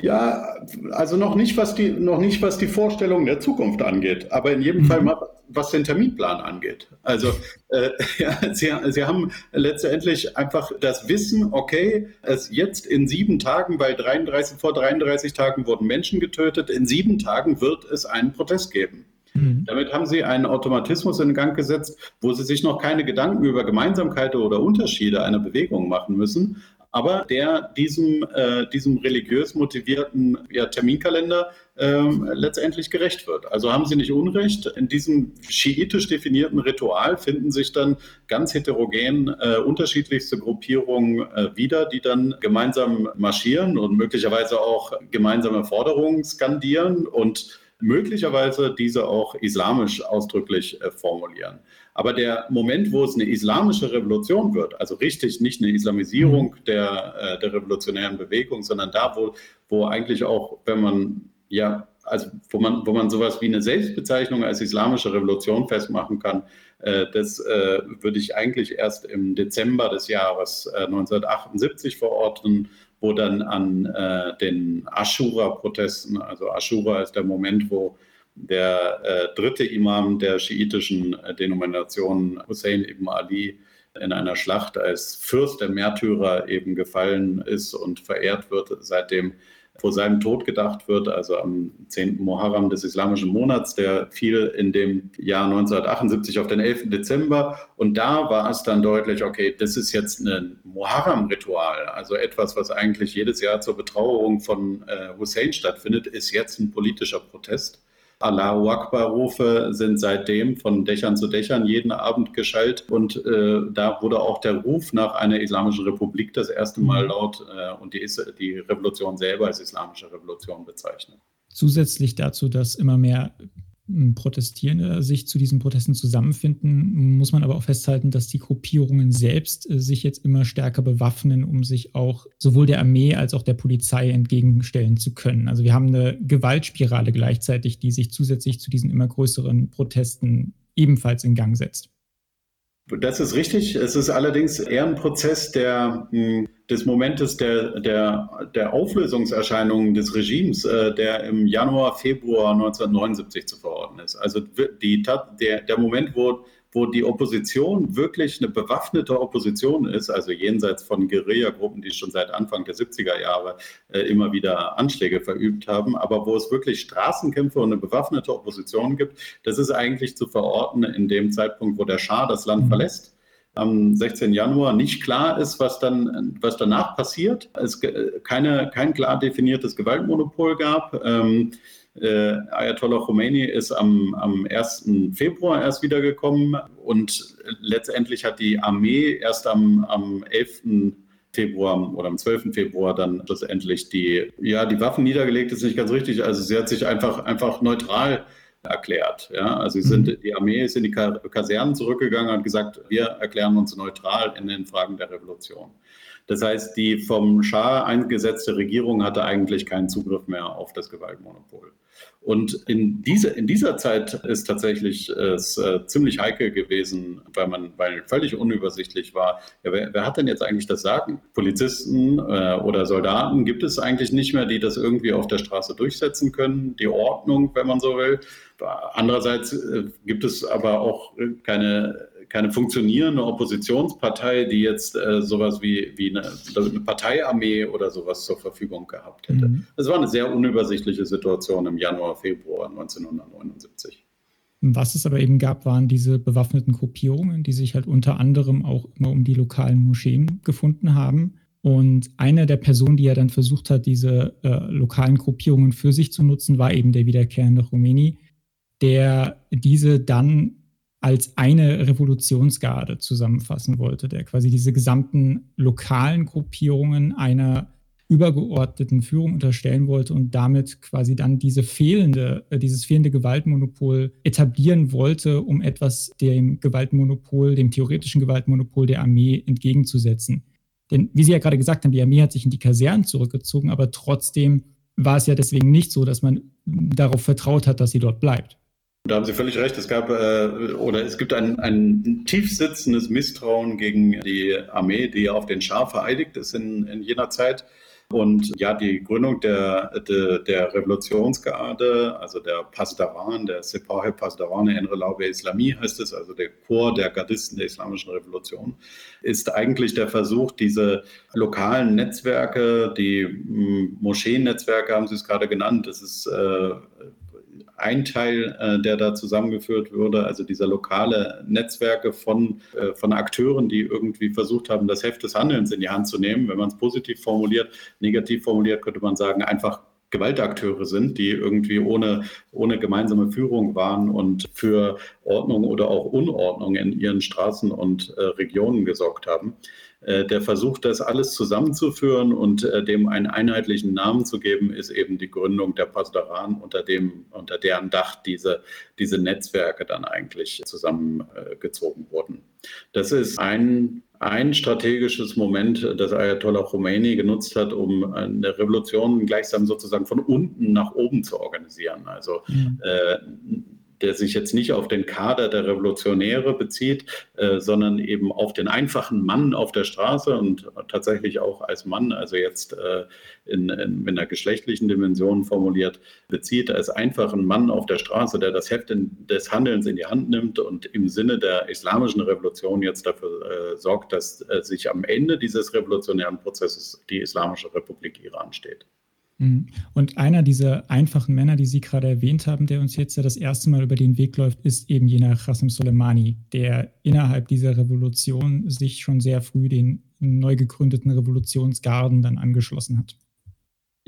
Ja, also noch nicht, was die, noch nicht, was die Vorstellung der Zukunft angeht, aber in jedem mhm. Fall mal, was den Terminplan angeht. Also äh, ja, sie, sie haben letztendlich einfach das Wissen, okay, es jetzt in sieben Tagen, weil 33, vor 33 Tagen wurden Menschen getötet, in sieben Tagen wird es einen Protest geben. Mhm. Damit haben sie einen Automatismus in Gang gesetzt, wo sie sich noch keine Gedanken über Gemeinsamkeiten oder Unterschiede einer Bewegung machen müssen, aber der diesem, äh, diesem religiös motivierten ja, Terminkalender äh, letztendlich gerecht wird. Also haben Sie nicht Unrecht, in diesem schiitisch definierten Ritual finden sich dann ganz heterogen äh, unterschiedlichste Gruppierungen äh, wieder, die dann gemeinsam marschieren und möglicherweise auch gemeinsame Forderungen skandieren und möglicherweise diese auch islamisch ausdrücklich äh, formulieren. Aber der Moment, wo es eine islamische Revolution wird, also richtig nicht eine Islamisierung mhm. der, äh, der revolutionären Bewegung, sondern da, wo, wo eigentlich auch, wenn man ja, also wo man, wo man sowas wie eine Selbstbezeichnung als islamische Revolution festmachen kann, äh, das äh, würde ich eigentlich erst im Dezember des Jahres äh, 1978 verorten, wo dann an äh, den Ashura-Protesten, also Ashura ist der Moment, wo der äh, dritte Imam der schiitischen äh, Denomination Hussein ibn Ali in einer Schlacht als Fürst der Märtyrer eben gefallen ist und verehrt wird, seitdem vor seinem Tod gedacht wird, also am 10. Moharram des islamischen Monats, der fiel in dem Jahr 1978 auf den 11. Dezember. Und da war es dann deutlich, okay, das ist jetzt ein Moharram-Ritual, also etwas, was eigentlich jedes Jahr zur Betrauerung von äh, Hussein stattfindet, ist jetzt ein politischer Protest. Allahu Akbar-Rufe sind seitdem von Dächern zu Dächern jeden Abend geschallt. Und äh, da wurde auch der Ruf nach einer islamischen Republik das erste Mal mhm. laut äh, und die, die Revolution selber als islamische Revolution bezeichnet. Zusätzlich dazu, dass immer mehr Protestierende sich zu diesen Protesten zusammenfinden, muss man aber auch festhalten, dass die Gruppierungen selbst äh, sich jetzt immer stärker bewaffnen, um sich auch sowohl der Armee als auch der Polizei entgegenstellen zu können. Also wir haben eine Gewaltspirale gleichzeitig, die sich zusätzlich zu diesen immer größeren Protesten ebenfalls in Gang setzt. Das ist richtig. Es ist allerdings eher ein Prozess der, hm, des Momentes der, der, der Auflösungserscheinungen des Regimes, äh, der im Januar, Februar 1979 zu verorten ist. Also die, der, der Moment, wo wo die Opposition wirklich eine bewaffnete Opposition ist, also jenseits von Guerillagruppen, die schon seit Anfang der 70er Jahre äh, immer wieder Anschläge verübt haben, aber wo es wirklich Straßenkämpfe und eine bewaffnete Opposition gibt, das ist eigentlich zu verorten in dem Zeitpunkt, wo der Schah das Land mhm. verlässt am 16. Januar nicht klar ist, was dann, was danach passiert. Es keine, kein klar definiertes Gewaltmonopol gab. Ähm, äh, Ayatollah Khomeini ist am, am 1. Februar erst wiedergekommen und letztendlich hat die Armee erst am, am 11. Februar oder am 12. Februar dann schlussendlich die, ja, die Waffen niedergelegt, ist nicht ganz richtig. Also sie hat sich einfach, einfach neutral erklärt. Ja? Also sind, mhm. die Armee ist in die Kasernen zurückgegangen und gesagt, wir erklären uns neutral in den Fragen der Revolution. Das heißt, die vom Schah eingesetzte Regierung hatte eigentlich keinen Zugriff mehr auf das Gewaltmonopol. Und in, diese, in dieser Zeit ist tatsächlich es äh, ziemlich heikel gewesen, weil man weil völlig unübersichtlich war. Ja, wer, wer, hat denn jetzt eigentlich das Sagen? Polizisten äh, oder Soldaten gibt es eigentlich nicht mehr, die das irgendwie auf der Straße durchsetzen können. Die Ordnung, wenn man so will. Andererseits äh, gibt es aber auch keine keine funktionierende Oppositionspartei, die jetzt äh, sowas wie, wie eine, eine, Parteiarmee oder sowas zur Verfügung gehabt hätte. Mhm. Es war eine sehr unübersichtliche Situation im Januar, Februar 1979. Was es aber eben gab, waren diese bewaffneten Gruppierungen, die sich halt unter anderem auch immer um die lokalen Moscheen gefunden haben. Und eine der Personen, die ja dann versucht hat, diese äh, lokalen Gruppierungen für sich zu nutzen, war eben der wiederkehrende Rumäni, der diese dann als eine Revolutionsgarde zusammenfassen wollte, der quasi diese gesamten lokalen Gruppierungen einer übergeordneten Führung unterstellen wollte und damit quasi dann diese fehlende, äh, dieses fehlende Gewaltmonopol etablieren wollte, um etwas dem Gewaltmonopol, dem theoretischen Gewaltmonopol der Armee entgegenzusetzen. Denn wie Sie ja gerade gesagt haben, die Armee hat sich in die Kasernen zurückgezogen, aber trotzdem war es ja deswegen nicht so, dass man darauf vertraut hat, dass sie dort bleibt. Da haben Sie völlig recht. Es gab äh, oder es gibt ein, ein tief sitzendes Misstrauen gegen die Armee, die auf den Schah vereidigt ist in, in jener Zeit. Und ja, die Gründung der, der, der Revolutionsgarde, also der Pasdaran, der Sepah Pasdaran Enrelaube Islami heißt es, also der Chor der Gardisten der Islamischen Revolution, ist eigentlich der Versuch, diese lokalen Netzwerke, die hm, Moscheennetzwerke haben Sie es gerade genannt, das ist äh, ein Teil, äh, der da zusammengeführt würde, also dieser lokale Netzwerke von, äh, von Akteuren, die irgendwie versucht haben, das Heft des Handelns in die Hand zu nehmen. Wenn man es positiv formuliert, negativ formuliert, könnte man sagen, einfach Gewaltakteure sind, die irgendwie ohne, ohne gemeinsame Führung waren und für Ordnung oder auch Unordnung in ihren Straßen und äh, Regionen gesorgt haben. Äh, der Versuch, das alles zusammenzuführen und äh, dem einen einheitlichen Namen zu geben, ist eben die Gründung der Pasdaran, unter, dem, unter deren Dach diese, diese Netzwerke dann eigentlich zusammengezogen wurden. Das ist ein, ein strategisches Moment, das Ayatollah Khomeini genutzt hat, um eine Revolution gleichsam sozusagen von unten nach oben zu organisieren. Also mhm. äh, der sich jetzt nicht auf den Kader der Revolutionäre bezieht, äh, sondern eben auf den einfachen Mann auf der Straße und tatsächlich auch als Mann, also jetzt äh, in, in, in einer geschlechtlichen Dimension formuliert, bezieht als einfachen Mann auf der Straße, der das Heft in, des Handelns in die Hand nimmt und im Sinne der islamischen Revolution jetzt dafür äh, sorgt, dass äh, sich am Ende dieses revolutionären Prozesses die Islamische Republik Iran steht. Mhm. Und einer dieser einfachen Männer, die Sie gerade erwähnt haben, der uns jetzt ja das erste Mal über den Weg läuft, ist eben jener Qasem Soleimani, der innerhalb dieser Revolution sich schon sehr früh den neu gegründeten Revolutionsgarden dann angeschlossen hat.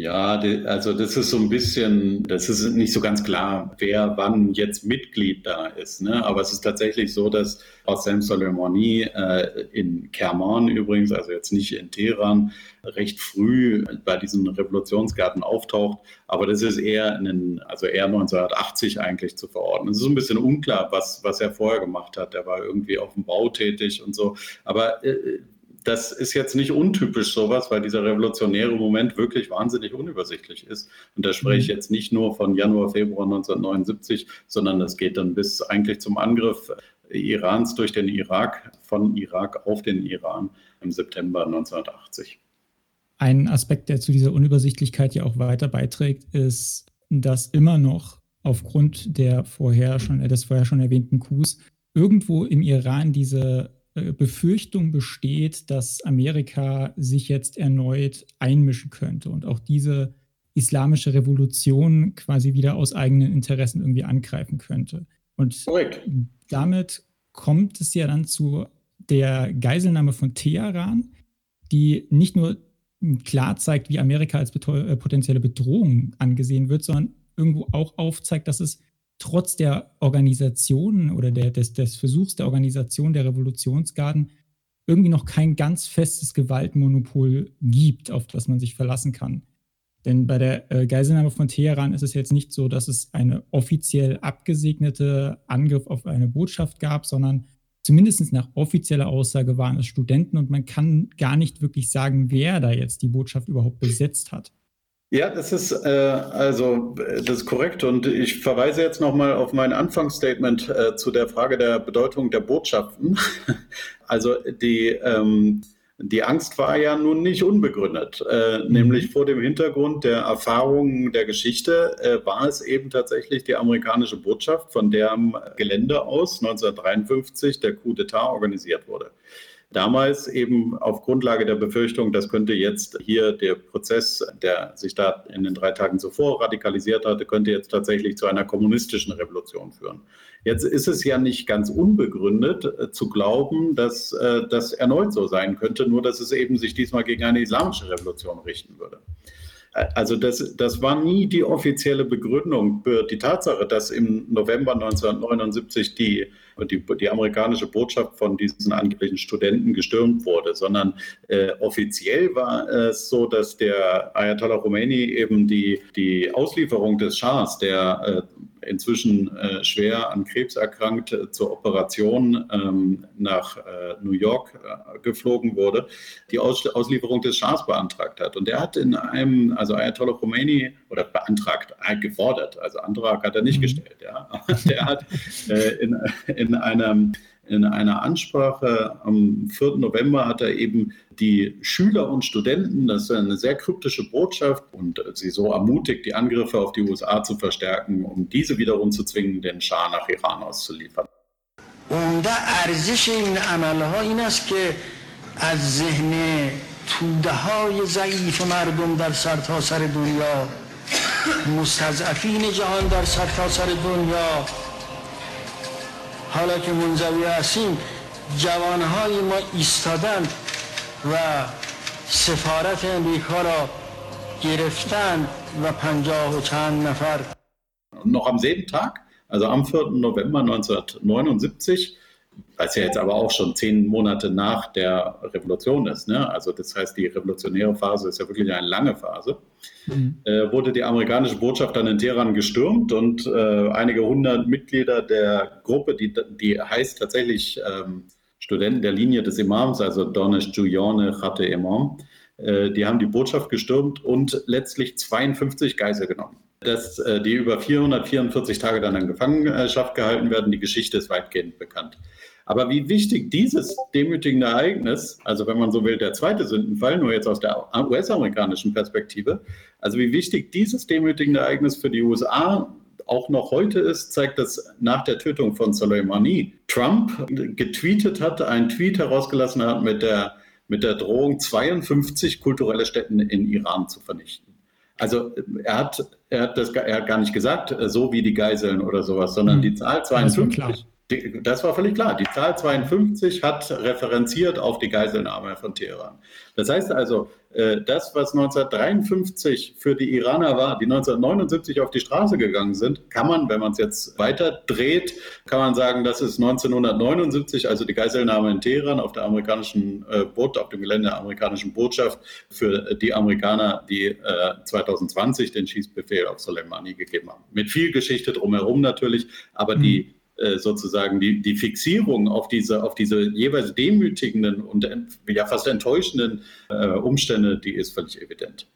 Ja, also das ist so ein bisschen, das ist nicht so ganz klar, wer wann jetzt Mitglied da ist. Ne? Aber es ist tatsächlich so, dass Hossein Soleimani äh, in Kerman übrigens, also jetzt nicht in Teheran, recht früh bei diesen Revolutionsgarten auftaucht. Aber das ist eher, in also eher 1980 eigentlich zu verordnen. Es ist ein bisschen unklar, was, was er vorher gemacht hat. Er war irgendwie auf dem Bau tätig und so. Aber äh, das ist jetzt nicht untypisch sowas, weil dieser revolutionäre Moment wirklich wahnsinnig unübersichtlich ist. Und da spreche ich mhm. jetzt nicht nur von Januar, Februar 1979, sondern das geht dann bis eigentlich zum Angriff Irans durch den Irak, von Irak auf den Iran im September 1980. Ein Aspekt, der zu dieser Unübersichtlichkeit ja auch weiter beiträgt, ist, dass immer noch aufgrund der vorher schon, des vorher schon erwähnten Coups irgendwo im Iran diese Befürchtung besteht, dass Amerika sich jetzt erneut einmischen könnte und auch diese islamische Revolution quasi wieder aus eigenen Interessen irgendwie angreifen könnte. Und Correct. damit kommt es ja dann zu der Geiselnahme von Teheran, die nicht nur klar zeigt, wie Amerika als äh, potenzielle Bedrohung angesehen wird, sondern irgendwo auch aufzeigt, dass es trotz der Organisation oder der, des, des Versuchs der Organisation der Revolutionsgarden irgendwie noch kein ganz festes Gewaltmonopol gibt, auf das man sich verlassen kann. Denn bei der äh, Geiselnahme von Teheran ist es jetzt nicht so, dass es eine offiziell abgesegnete Angriff auf eine Botschaft gab, sondern zumindest nach offizieller Aussage waren es Studenten und man kann gar nicht wirklich sagen, wer da jetzt die Botschaft überhaupt besetzt hat. Ja, das ist äh, also das ist korrekt und ich verweise jetzt nochmal auf mein Anfangsstatement äh, zu der Frage der Bedeutung der Botschaften. also die ähm, die Angst war ja nun nicht unbegründet, äh, mhm. nämlich vor dem Hintergrund der Erfahrungen der Geschichte äh, war es eben tatsächlich die amerikanische Botschaft, von deren Gelände aus 1953 der Coup d'etat organisiert wurde. Damals eben auf Grundlage der Befürchtung, das könnte jetzt hier der Prozess, der sich da in den drei Tagen zuvor radikalisiert hatte, könnte jetzt tatsächlich zu einer kommunistischen Revolution führen. Jetzt ist es ja nicht ganz unbegründet äh, zu glauben, dass äh, das erneut so sein könnte, nur dass es eben sich diesmal gegen eine islamische Revolution richten würde. Also das, das war nie die offizielle Begründung für die Tatsache, dass im November 1979 die, die, die amerikanische Botschaft von diesen angeblichen Studenten gestürmt wurde, sondern äh, offiziell war es so, dass der Ayatollah Khomeini eben die, die Auslieferung des Schahs, der äh, inzwischen äh, schwer an Krebs erkrankt, äh, zur Operation ähm, nach äh, New York äh, geflogen wurde, die Aus Auslieferung des Schahs beantragt hat. Und der hat in einem, also Ayatollah Khomeini, oder beantragt, äh, gefordert, also Antrag hat er nicht mhm. gestellt, ja. der hat äh, in, in einem in einer Ansprache am 4. November hat er eben die Schüler und Studenten, das ist eine sehr kryptische Botschaft, und sie so ermutigt, die Angriffe auf die USA zu verstärken, um diese wiederum zu zwingen, den Schah nach Iran auszuliefern. عمده ارزش این عملها این است که از ذهن توده های ضعیف مردم در سرتاسر سر دنیا مستضعفین جهان در سرتاسر سر دنیا حالا که منزوی هستیم جوانهای ما ایستادن و سفارت امریکا را گرفتن و پنجاه و چند نفر Noch am selben Tag, also am 4. November 1979, was ja jetzt aber auch schon zehn Monate nach der Revolution ist. Ne? Also das heißt, die revolutionäre Phase ist ja wirklich eine lange Phase. Mhm. Äh, wurde die amerikanische Botschaft dann in Teheran gestürmt und äh, einige hundert Mitglieder der Gruppe, die, die heißt tatsächlich ähm, Studenten der Linie des Imams, also Donesh Juyone Khate Imam, äh, die haben die Botschaft gestürmt und letztlich 52 Geisel genommen. Dass äh, die über 444 Tage dann in Gefangenschaft gehalten werden, die Geschichte ist weitgehend bekannt. Aber wie wichtig dieses demütigende Ereignis, also wenn man so will, der zweite Sündenfall, nur jetzt aus der US-amerikanischen Perspektive, also wie wichtig dieses demütigende Ereignis für die USA auch noch heute ist, zeigt das nach der Tötung von Soleimani. Trump getweetet hat, einen Tweet herausgelassen hat mit der, mit der Drohung, 52 kulturelle Stätten in Iran zu vernichten. Also er hat, er hat das er hat gar nicht gesagt, so wie die Geiseln oder sowas, sondern mhm. die Zahl 52 das war völlig klar. Die Zahl 52 hat referenziert auf die Geiselnahme von Teheran. Das heißt also, äh, das, was 1953 für die Iraner war, die 1979 auf die Straße gegangen sind, kann man, wenn man es jetzt weiter dreht, kann man sagen, das ist 1979, also die Geiselnahme in Teheran auf der amerikanischen äh, Boot, auf dem Gelände der amerikanischen Botschaft für die Amerikaner, die 2020 äh, den Schießbefehl auf Soleimani gegeben haben. Mit viel Geschichte drumherum natürlich, aber mhm. die sozusagen die, die Fixierung auf diese, auf diese jeweils demütigenden und ja fast enttäuschenden äh, Umstände, die ist völlig evident.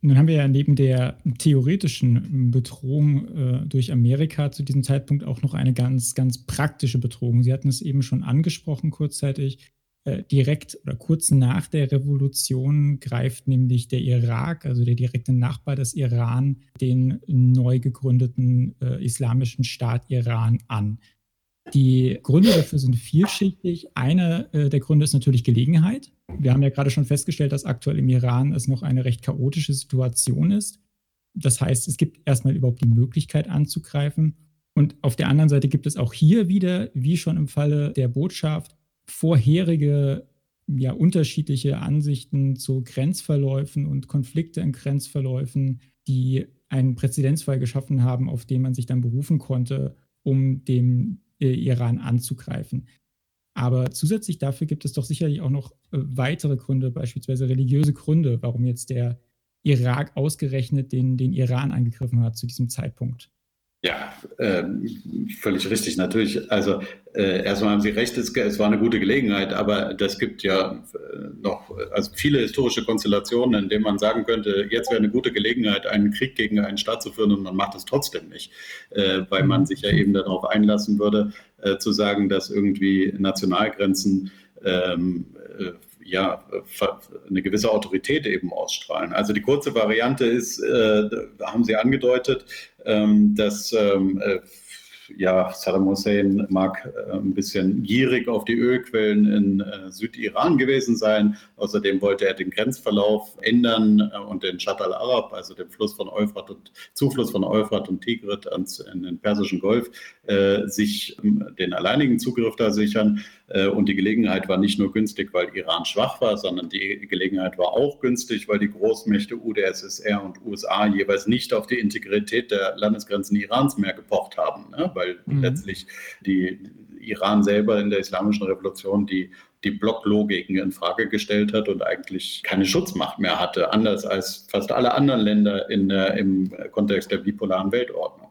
Nun haben wir ja neben der theoretischen Bedrohung äh, durch Amerika zu diesem Zeitpunkt auch noch eine ganz, ganz praktische Bedrohung. Sie hatten es eben schon angesprochen kurzzeitig. Äh, direkt oder kurz nach der Revolution greift nämlich der Irak, also der direkte Nachbar des Iran, den neu gegründeten äh, islamischen Staat Iran an. Die Gründe dafür sind vielschichtig. Einer äh, der Gründe ist natürlich Gelegenheit. Wir haben ja gerade schon festgestellt, dass aktuell im Iran es noch eine recht chaotische Situation ist. Das heißt, es gibt erstmal überhaupt die Möglichkeit anzugreifen. Und auf der anderen Seite gibt es auch hier wieder, wie schon im Falle der Botschaft, vorherige ja, unterschiedliche Ansichten zu Grenzverläufen und Konflikte in Grenzverläufen, die einen Präzedenzfall geschaffen haben, auf den man sich dann berufen konnte, um den äh, Iran anzugreifen. Aber zusätzlich dafür gibt es doch sicherlich auch noch äh, weitere Gründe, beispielsweise religiöse Gründe, warum jetzt der Irak ausgerechnet den, den Iran angegriffen hat zu diesem Zeitpunkt. Ja, äh, völlig richtig, natürlich. Also äh, erstmal haben Sie recht, es, es, war eine gute Gelegenheit, aber das gibt ja äh, noch also viele historische Konstellationen, in denen man sagen könnte, jetzt wäre eine gute Gelegenheit, einen Krieg gegen einen Staat zu führen und man macht es trotzdem nicht, äh, weil man sich ja eben darauf einlassen würde, äh, zu sagen, dass irgendwie Nationalgrenzen ähm, äh, ja, eine gewisse Autorität eben ausstrahlen. Also die kurze Variante ist, äh, haben Sie angedeutet, ähm, dass ähm, äh, ja, Saddam Hussein mag äh, ein bisschen gierig auf die Ölquellen in äh, Südiran gewesen sein. Außerdem wollte er den Grenzverlauf ändern äh, und den Shat al-Arab, also den Fluss von Euphrat und Zufluss von Euphrat und Tigrit ans, in den Persischen Golf, sich ähm, den alleinigen Zugriff da sichern. Und die Gelegenheit war nicht nur günstig, weil Iran schwach war, sondern die Gelegenheit war auch günstig, weil die Großmächte UdSSR und USA jeweils nicht auf die Integrität der Landesgrenzen Irans mehr gepocht haben, ne? Weil mhm. letztlich die Iran selber in der islamischen Revolution die die Blocklogiken in Frage gestellt hat und eigentlich keine Schutzmacht mehr hatte, anders als fast alle anderen Länder in, äh, im Kontext der bipolaren Weltordnung.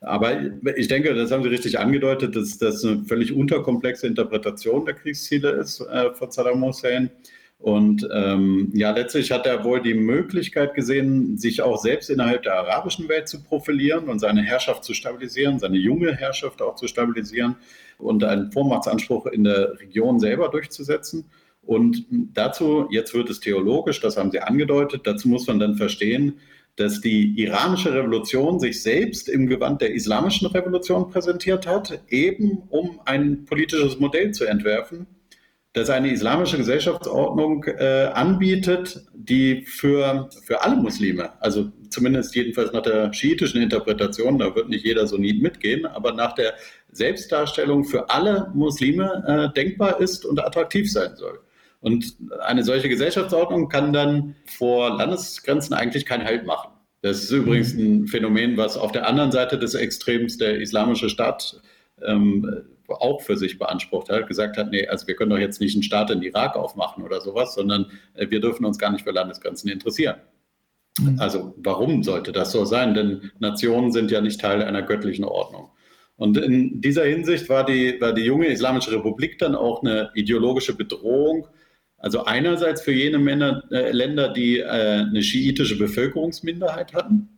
Aber ich denke, das haben Sie richtig angedeutet, dass das eine völlig unterkomplexe Interpretation der Kriegsziele ist äh, von Saddam Hussein. Und ähm, ja, letztlich hat er wohl die Möglichkeit gesehen, sich auch selbst innerhalb der arabischen Welt zu profilieren und seine Herrschaft zu stabilisieren, seine junge Herrschaft auch zu stabilisieren und einen Vormachtsanspruch in der Region selber durchzusetzen. Und dazu, jetzt wird es theologisch, das haben Sie angedeutet, dazu muss man dann verstehen, dass die iranische Revolution sich selbst im Gewand der islamischen Revolution präsentiert hat, eben um ein politisches Modell zu entwerfen, das eine islamische Gesellschaftsordnung äh, anbietet, die für, für alle Muslime, also zumindest jedenfalls nach der schiitischen Interpretation, da wird nicht jeder Sunnit mitgehen, aber nach der Selbstdarstellung für alle Muslime äh, denkbar ist und attraktiv sein soll. Und eine solche Gesellschaftsordnung kann dann vor Landesgrenzen eigentlich keinen Halt machen. Das ist übrigens ein Phänomen, was auf der anderen Seite des Extrems der islamische Staat ähm, auch für sich beansprucht hat, gesagt hat, nee, also wir können doch jetzt nicht einen Staat in Irak aufmachen oder sowas, sondern äh, wir dürfen uns gar nicht für Landesgrenzen interessieren. Mhm. Also warum sollte das so sein? Denn Nationen sind ja nicht Teil einer göttlichen Ordnung. Und in dieser Hinsicht war die, war die junge Islamische Republik dann auch eine ideologische Bedrohung also einerseits für jene Männer, äh, Länder, die äh, eine schiitische Bevölkerungsminderheit hatten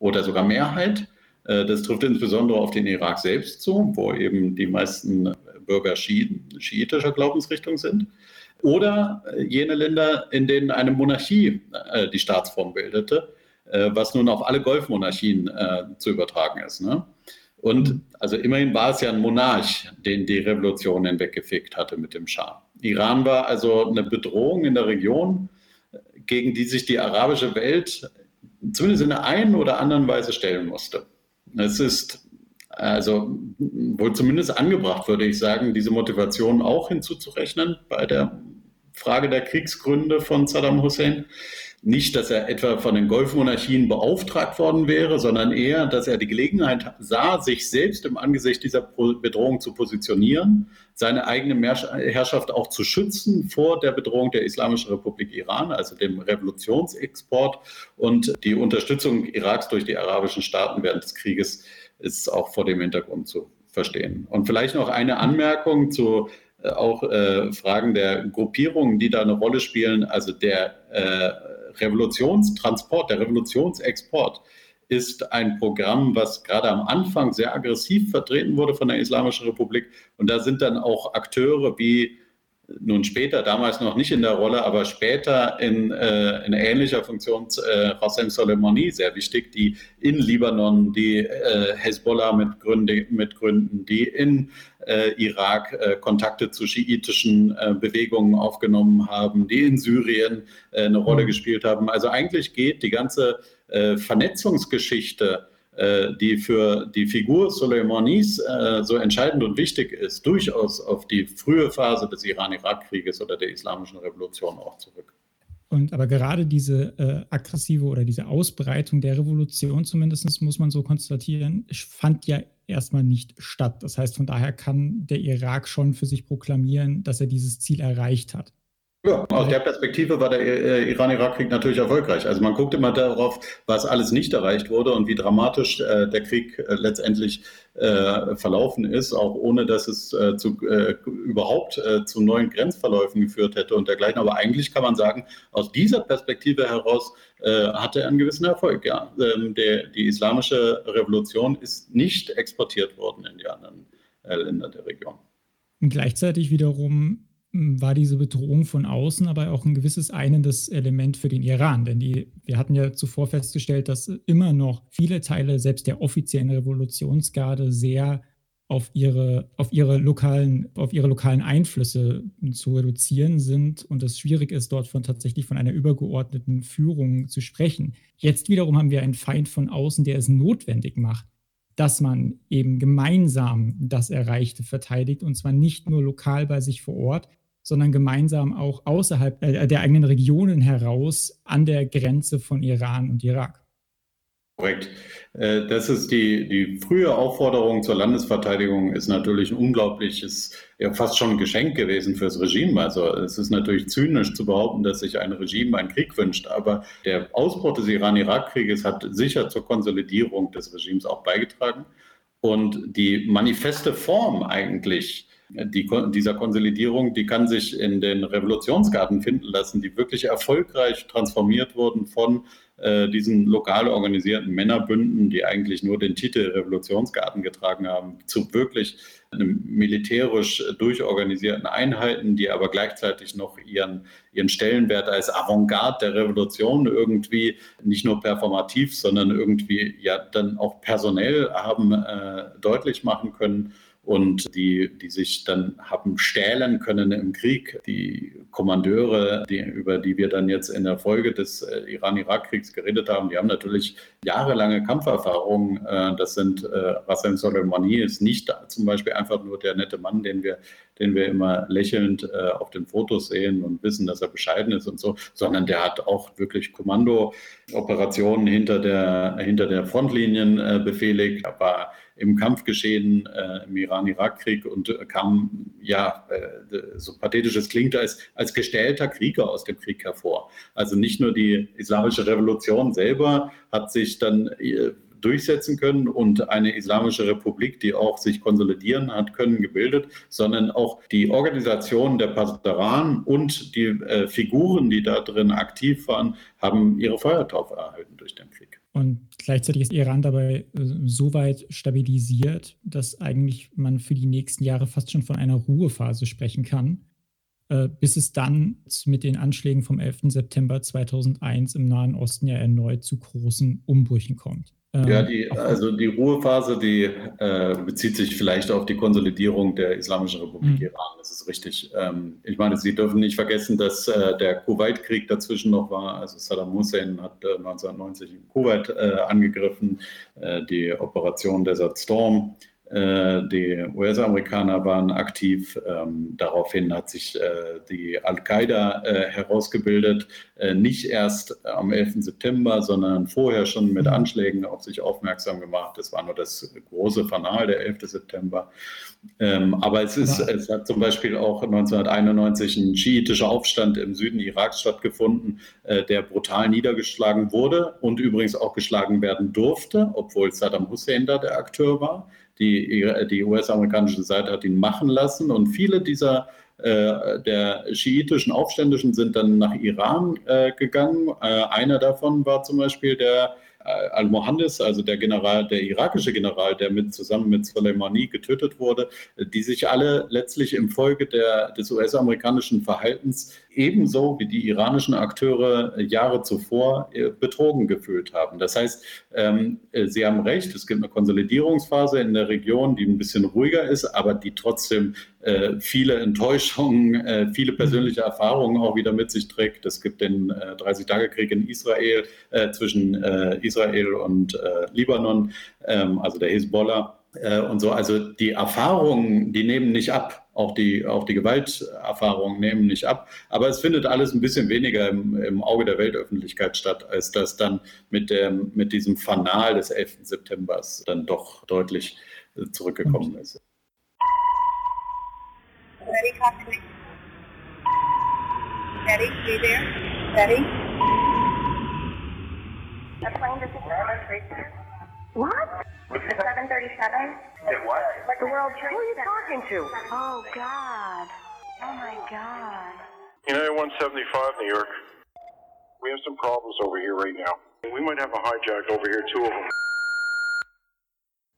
oder sogar Mehrheit. Äh, das trifft insbesondere auf den Irak selbst zu, wo eben die meisten Bürger Schi schiitischer Glaubensrichtung sind. Oder äh, jene Länder, in denen eine Monarchie äh, die Staatsform bildete, was nun auf alle Golfmonarchien zu übertragen ist. Ne? Und also immerhin war es ja ein Monarch, den die Revolution hinweggefegt hatte mit dem Schah. Iran war also eine Bedrohung in der Region, gegen die sich die arabische Welt zumindest in der einen oder anderen Weise stellen musste. Es ist also wohl zumindest angebracht, würde ich sagen, diese Motivation auch hinzuzurechnen bei der Frage der Kriegsgründe von Saddam Hussein. Nicht, dass er etwa von den Golfmonarchien beauftragt worden wäre, sondern eher, dass er die Gelegenheit sah, sich selbst im Angesicht dieser Bedrohung zu positionieren, seine eigene Herrschaft auch zu schützen vor der Bedrohung der Islamischen Republik Iran, also dem Revolutionsexport und die Unterstützung Iraks durch die arabischen Staaten während des Krieges ist auch vor dem Hintergrund zu verstehen. Und vielleicht noch eine Anmerkung zu äh, auch äh, Fragen der Gruppierungen, die da eine Rolle spielen. Also der äh, Revolutionstransport, der Revolutionsexport ist ein Programm, was gerade am Anfang sehr aggressiv vertreten wurde von der Islamischen Republik. Und da sind dann auch Akteure wie nun später, damals noch nicht in der Rolle, aber später in, äh, in ähnlicher Funktion äh, Qasem Soleimani sehr wichtig, die in Libanon die äh, Hezbollah mit, Gründe, mit Gründen, die in äh, Irak äh, Kontakte zu schiitischen äh, Bewegungen aufgenommen haben, die in Syrien äh, eine Rolle mhm. gespielt haben. Also eigentlich geht die ganze äh, Vernetzungsgeschichte äh, die für die Figur Soleimanis äh, so entscheidend und wichtig ist, durchaus auf die frühe Phase des Iran-Irak-Krieges oder der Islamischen Revolution auch zurück. Und aber gerade diese äh, aggressive oder diese Ausbreitung der Revolution zumindest, muss man so konstatieren, fand ja erstmal nicht statt. Das heißt, von daher kann der Irak schon für sich proklamieren, dass er dieses Ziel erreicht hat. Ja, aus der Perspektive war der äh, Iran-Irak-Krieg natürlich erfolgreich. Also man guckt immer darauf, was alles nicht erreicht wurde und wie dramatisch äh, der Krieg äh, letztendlich äh, verlaufen ist, auch ohne dass es äh, zu, äh, überhaupt zu neuen Grenzverläufen geführt hätte und dergleichen. Aber eigentlich kann man sagen, aus dieser Perspektive heraus hatte er einen gewissen Erfolg. Ja. Ähm, der, die islamische Revolution ist nicht exportiert worden in die anderen Länder der Region. Und gleichzeitig wiederum war diese Bedrohung von außen aber auch ein gewisses einendes Element für den Iran. Denn die, wir hatten ja zuvor festgestellt, dass immer noch viele Teile selbst der offiziellen Revolutionsgarde sehr auf ihre, auf ihre, lokalen, auf ihre lokalen Einflüsse zu reduzieren sind und es schwierig ist, dort von tatsächlich von einer übergeordneten Führung zu sprechen. Jetzt wiederum haben wir einen Feind von außen, der es notwendig macht, dass man eben gemeinsam das Erreichte verteidigt und zwar nicht nur lokal bei sich vor Ort, sondern gemeinsam auch außerhalb äh, der eigenen Regionen heraus an der Grenze von Iran und Irak. Korrekt. Äh, das ist die, die frühe Aufforderung zur Landesverteidigung ist natürlich ein unglaubliches, ja fast schon ein Geschenk gewesen fürs Regime. Also es ist natürlich zynisch zu behaupten, dass sich ein Regime einen Krieg wünscht, aber der Ausbruch des Iran-Irak-Krieges hat sicher zur Konsolidierung des Regimes auch beigetragen. Und die manifeste Form eigentlich die, dieser Konsolidierung, die kann sich in den Revolutionsgarten finden lassen, die wirklich erfolgreich transformiert wurden von äh, diesen lokal organisierten Männerbünden, die eigentlich nur den Titel Revolutionsgarten getragen haben, zu wirklich militärisch durchorganisierten Einheiten, die aber gleichzeitig noch ihren, ihren Stellenwert als Avantgarde der Revolution irgendwie nicht nur performativ, sondern irgendwie ja dann auch personell haben äh, deutlich machen können und die, die sich dann haben stählen können im Krieg. Die Kommandeure, die, über die wir dann jetzt in der Folge des äh, Iran-Irak-Kriegs geredet haben, die haben natürlich jahrelange Kampferfahrung. Äh, das sind äh, Rassem Soleimani ist nicht zum Beispiel einfach nur der nette Mann, den wir, den wir immer lächelnd äh, auf den Fotos sehen und wissen, dass er bescheiden ist und so, sondern der hat auch wirklich Kommandooperationen hinter der, hinter der Frontlinien äh, befehligt, aber im Kampfgeschehen äh, im Iran-Irak-Krieg und äh, kam, ja, äh, so pathetisch es klingt, als, als gestellter Krieger aus dem Krieg hervor. Also nicht nur die islamische Revolution selber hat sich dann äh, durchsetzen können und eine islamische Republik, die auch sich konsolidieren hat können, gebildet, sondern auch die Organisation der Pasdaran und die äh, Figuren, die da drin aktiv waren, haben ihre Feuertaufe erhalten durch den Krieg. Und gleichzeitig ist Iran dabei äh, so weit stabilisiert, dass eigentlich man für die nächsten Jahre fast schon von einer Ruhephase sprechen kann, äh, bis es dann mit den Anschlägen vom 11. September 2001 im Nahen Osten ja erneut zu großen Umbrüchen kommt. Ja, ähm, die, also die Ruhephase, die äh, bezieht sich vielleicht auf die Konsolidierung der Islamischen Republik mhm. Iran. Das ist richtig. Ähm, ich meine, Sie dürfen nicht vergessen, dass äh, der Kuwait-Krieg dazwischen noch war. Also Saddam Hussein hat äh, 1990 Kuwait äh, angegriffen, äh, die Operation Desert Storm die US-Amerikaner waren aktiv. Ähm, daraufhin hat sich äh, die Al-Qaida äh, herausgebildet, äh, nicht erst am 11. September, sondern vorher schon mit Anschlägen auf sich aufmerksam gemacht. Das war nur das große Fanal der 11. September. Ähm, aber es, ist, es hat zum Beispiel auch 1991 ein schiitischer Aufstand im Süden Iraks stattgefunden, äh, der brutal niedergeschlagen wurde und übrigens auch geschlagen werden durfte, obwohl Saddam Hussein da der Akteur war. Die, die US-amerikanische Seite hat ihn machen lassen und viele dieser äh, der schiitischen Aufständischen sind dann nach Iran äh, gegangen. Äh, einer davon war zum Beispiel der Al-Mohandes, also der General, der irakische General, der mit, zusammen mit Soleimani getötet wurde, die sich alle letztlich im Folge der, des US-amerikanischen Verhaltens ebenso wie die iranischen Akteure Jahre zuvor äh, betrogen gefühlt haben. Das heißt, ähm, äh, Sie haben recht, es gibt eine Konsolidierungsphase in der Region, die ein bisschen ruhiger ist, aber die trotzdem äh, viele Enttäuschungen, viele persönliche Erfahrungen auch wieder mit sich trägt. Es gibt den 30-Tage-Krieg in Israel zwischen Israel und Libanon, ähm, also der Hezbollah äh, und so. Also die Erfahrungen, die nehmen nicht ab. Auch die, auch die Gewalterfahrungen nehmen nicht ab. Aber es findet alles ein bisschen weniger im, im Auge der Weltöffentlichkeit statt, als das dann mit, dem, mit diesem Fanal des 11. September dann doch deutlich äh, zurückgekommen ist. Ready, Cockney. Ready, stay there. Ready. Doesn't What? 737? what? The World Trade Who are you talking to? Oh, God. Oh, my God. United 175, New York. We have some problems over here right now. We might have a hijack over here, two of them.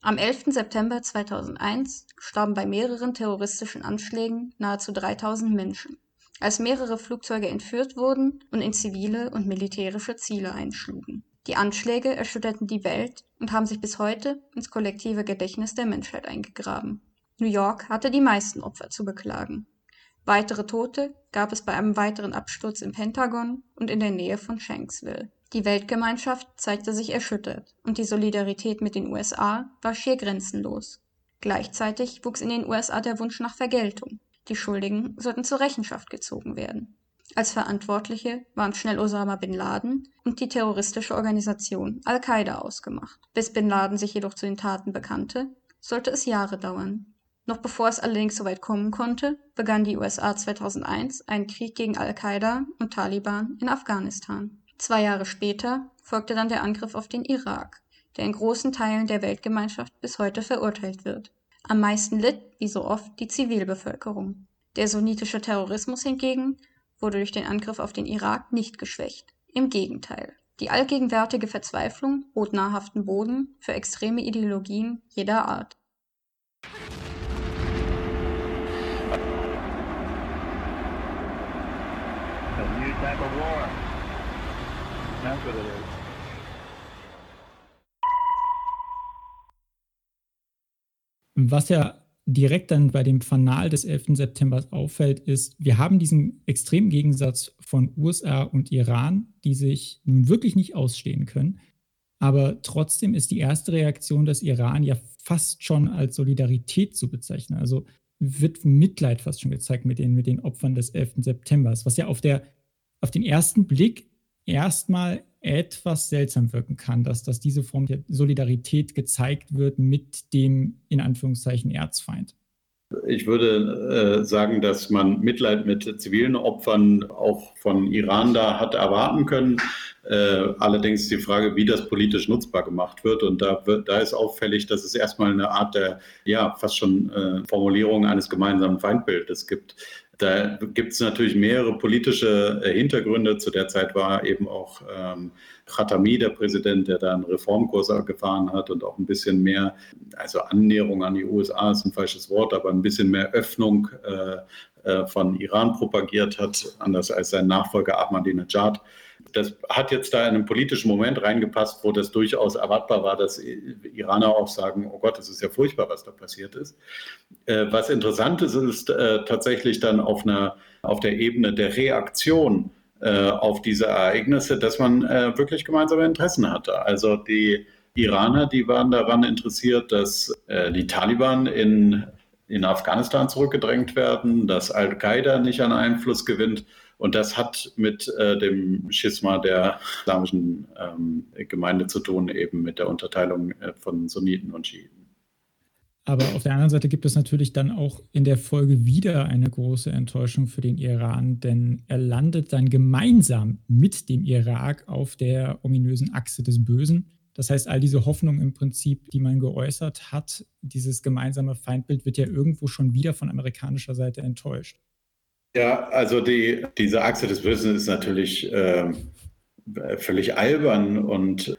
Am 11. September 2001 starben bei mehreren terroristischen Anschlägen nahezu 3000 Menschen, als mehrere Flugzeuge entführt wurden und in zivile und militärische Ziele einschlugen. Die Anschläge erschütterten die Welt und haben sich bis heute ins kollektive Gedächtnis der Menschheit eingegraben. New York hatte die meisten Opfer zu beklagen. Weitere Tote gab es bei einem weiteren Absturz im Pentagon und in der Nähe von Shanksville. Die Weltgemeinschaft zeigte sich erschüttert und die Solidarität mit den USA war schier grenzenlos. Gleichzeitig wuchs in den USA der Wunsch nach Vergeltung. Die Schuldigen sollten zur Rechenschaft gezogen werden. Als Verantwortliche waren schnell Osama bin Laden und die terroristische Organisation Al-Qaida ausgemacht. Bis bin Laden sich jedoch zu den Taten bekannte, sollte es Jahre dauern. Noch bevor es allerdings so weit kommen konnte, begann die USA 2001 einen Krieg gegen Al-Qaida und Taliban in Afghanistan. Zwei Jahre später folgte dann der Angriff auf den Irak, der in großen Teilen der Weltgemeinschaft bis heute verurteilt wird. Am meisten litt, wie so oft, die Zivilbevölkerung. Der sunnitische Terrorismus hingegen wurde durch den Angriff auf den Irak nicht geschwächt. Im Gegenteil. Die allgegenwärtige Verzweiflung bot nahrhaften Boden für extreme Ideologien jeder Art. Was ja direkt dann bei dem Fanal des 11. September auffällt, ist, wir haben diesen extremen Gegensatz von USA und Iran, die sich nun wirklich nicht ausstehen können. Aber trotzdem ist die erste Reaktion des Iran ja fast schon als Solidarität zu bezeichnen. Also wird Mitleid fast schon gezeigt mit den, mit den Opfern des 11. September, was ja auf, der, auf den ersten Blick erstmal etwas seltsam wirken kann, dass, dass diese Form der Solidarität gezeigt wird mit dem in Anführungszeichen Erzfeind. Ich würde äh, sagen, dass man Mitleid mit zivilen Opfern auch von Iran da hat erwarten können. Äh, allerdings die Frage, wie das politisch nutzbar gemacht wird. Und da, wird, da ist auffällig, dass es erstmal eine Art der, ja, fast schon äh, Formulierung eines gemeinsamen Feindbildes gibt. Da gibt es natürlich mehrere politische äh, Hintergründe. Zu der Zeit war eben auch ähm, Khatami der Präsident, der da einen Reformkurs gefahren hat und auch ein bisschen mehr, also Annäherung an die USA ist ein falsches Wort, aber ein bisschen mehr Öffnung äh, äh, von Iran propagiert hat, anders als sein Nachfolger Ahmadinejad. Das hat jetzt da in einen politischen Moment reingepasst, wo das durchaus erwartbar war, dass Iraner auch sagen, oh Gott, das ist ja furchtbar, was da passiert ist. Äh, was interessant ist, ist äh, tatsächlich dann auf, einer, auf der Ebene der Reaktion äh, auf diese Ereignisse, dass man wirklich gemeinsame Interessen hatte. Also die Iraner, die waren daran interessiert, dass die Taliban in, in Afghanistan zurückgedrängt werden, dass Al-Qaida nicht an Einfluss gewinnt und das hat mit äh, dem Schisma der islamischen ähm, Gemeinde zu tun, eben mit der Unterteilung äh, von Sunniten und Schiiten. Aber auf der anderen Seite gibt es natürlich dann auch in der Folge wieder eine große Enttäuschung für den Iran, denn er landet dann gemeinsam mit dem Irak auf der ominösen Achse des Bösen. Das heißt, all diese Hoffnung im Prinzip, die man geäußert hat, dieses gemeinsame Feindbild wird ja irgendwo schon wieder von amerikanischer Seite enttäuscht. Ja, also die, diese Achse des Bösen ist natürlich äh, völlig albern und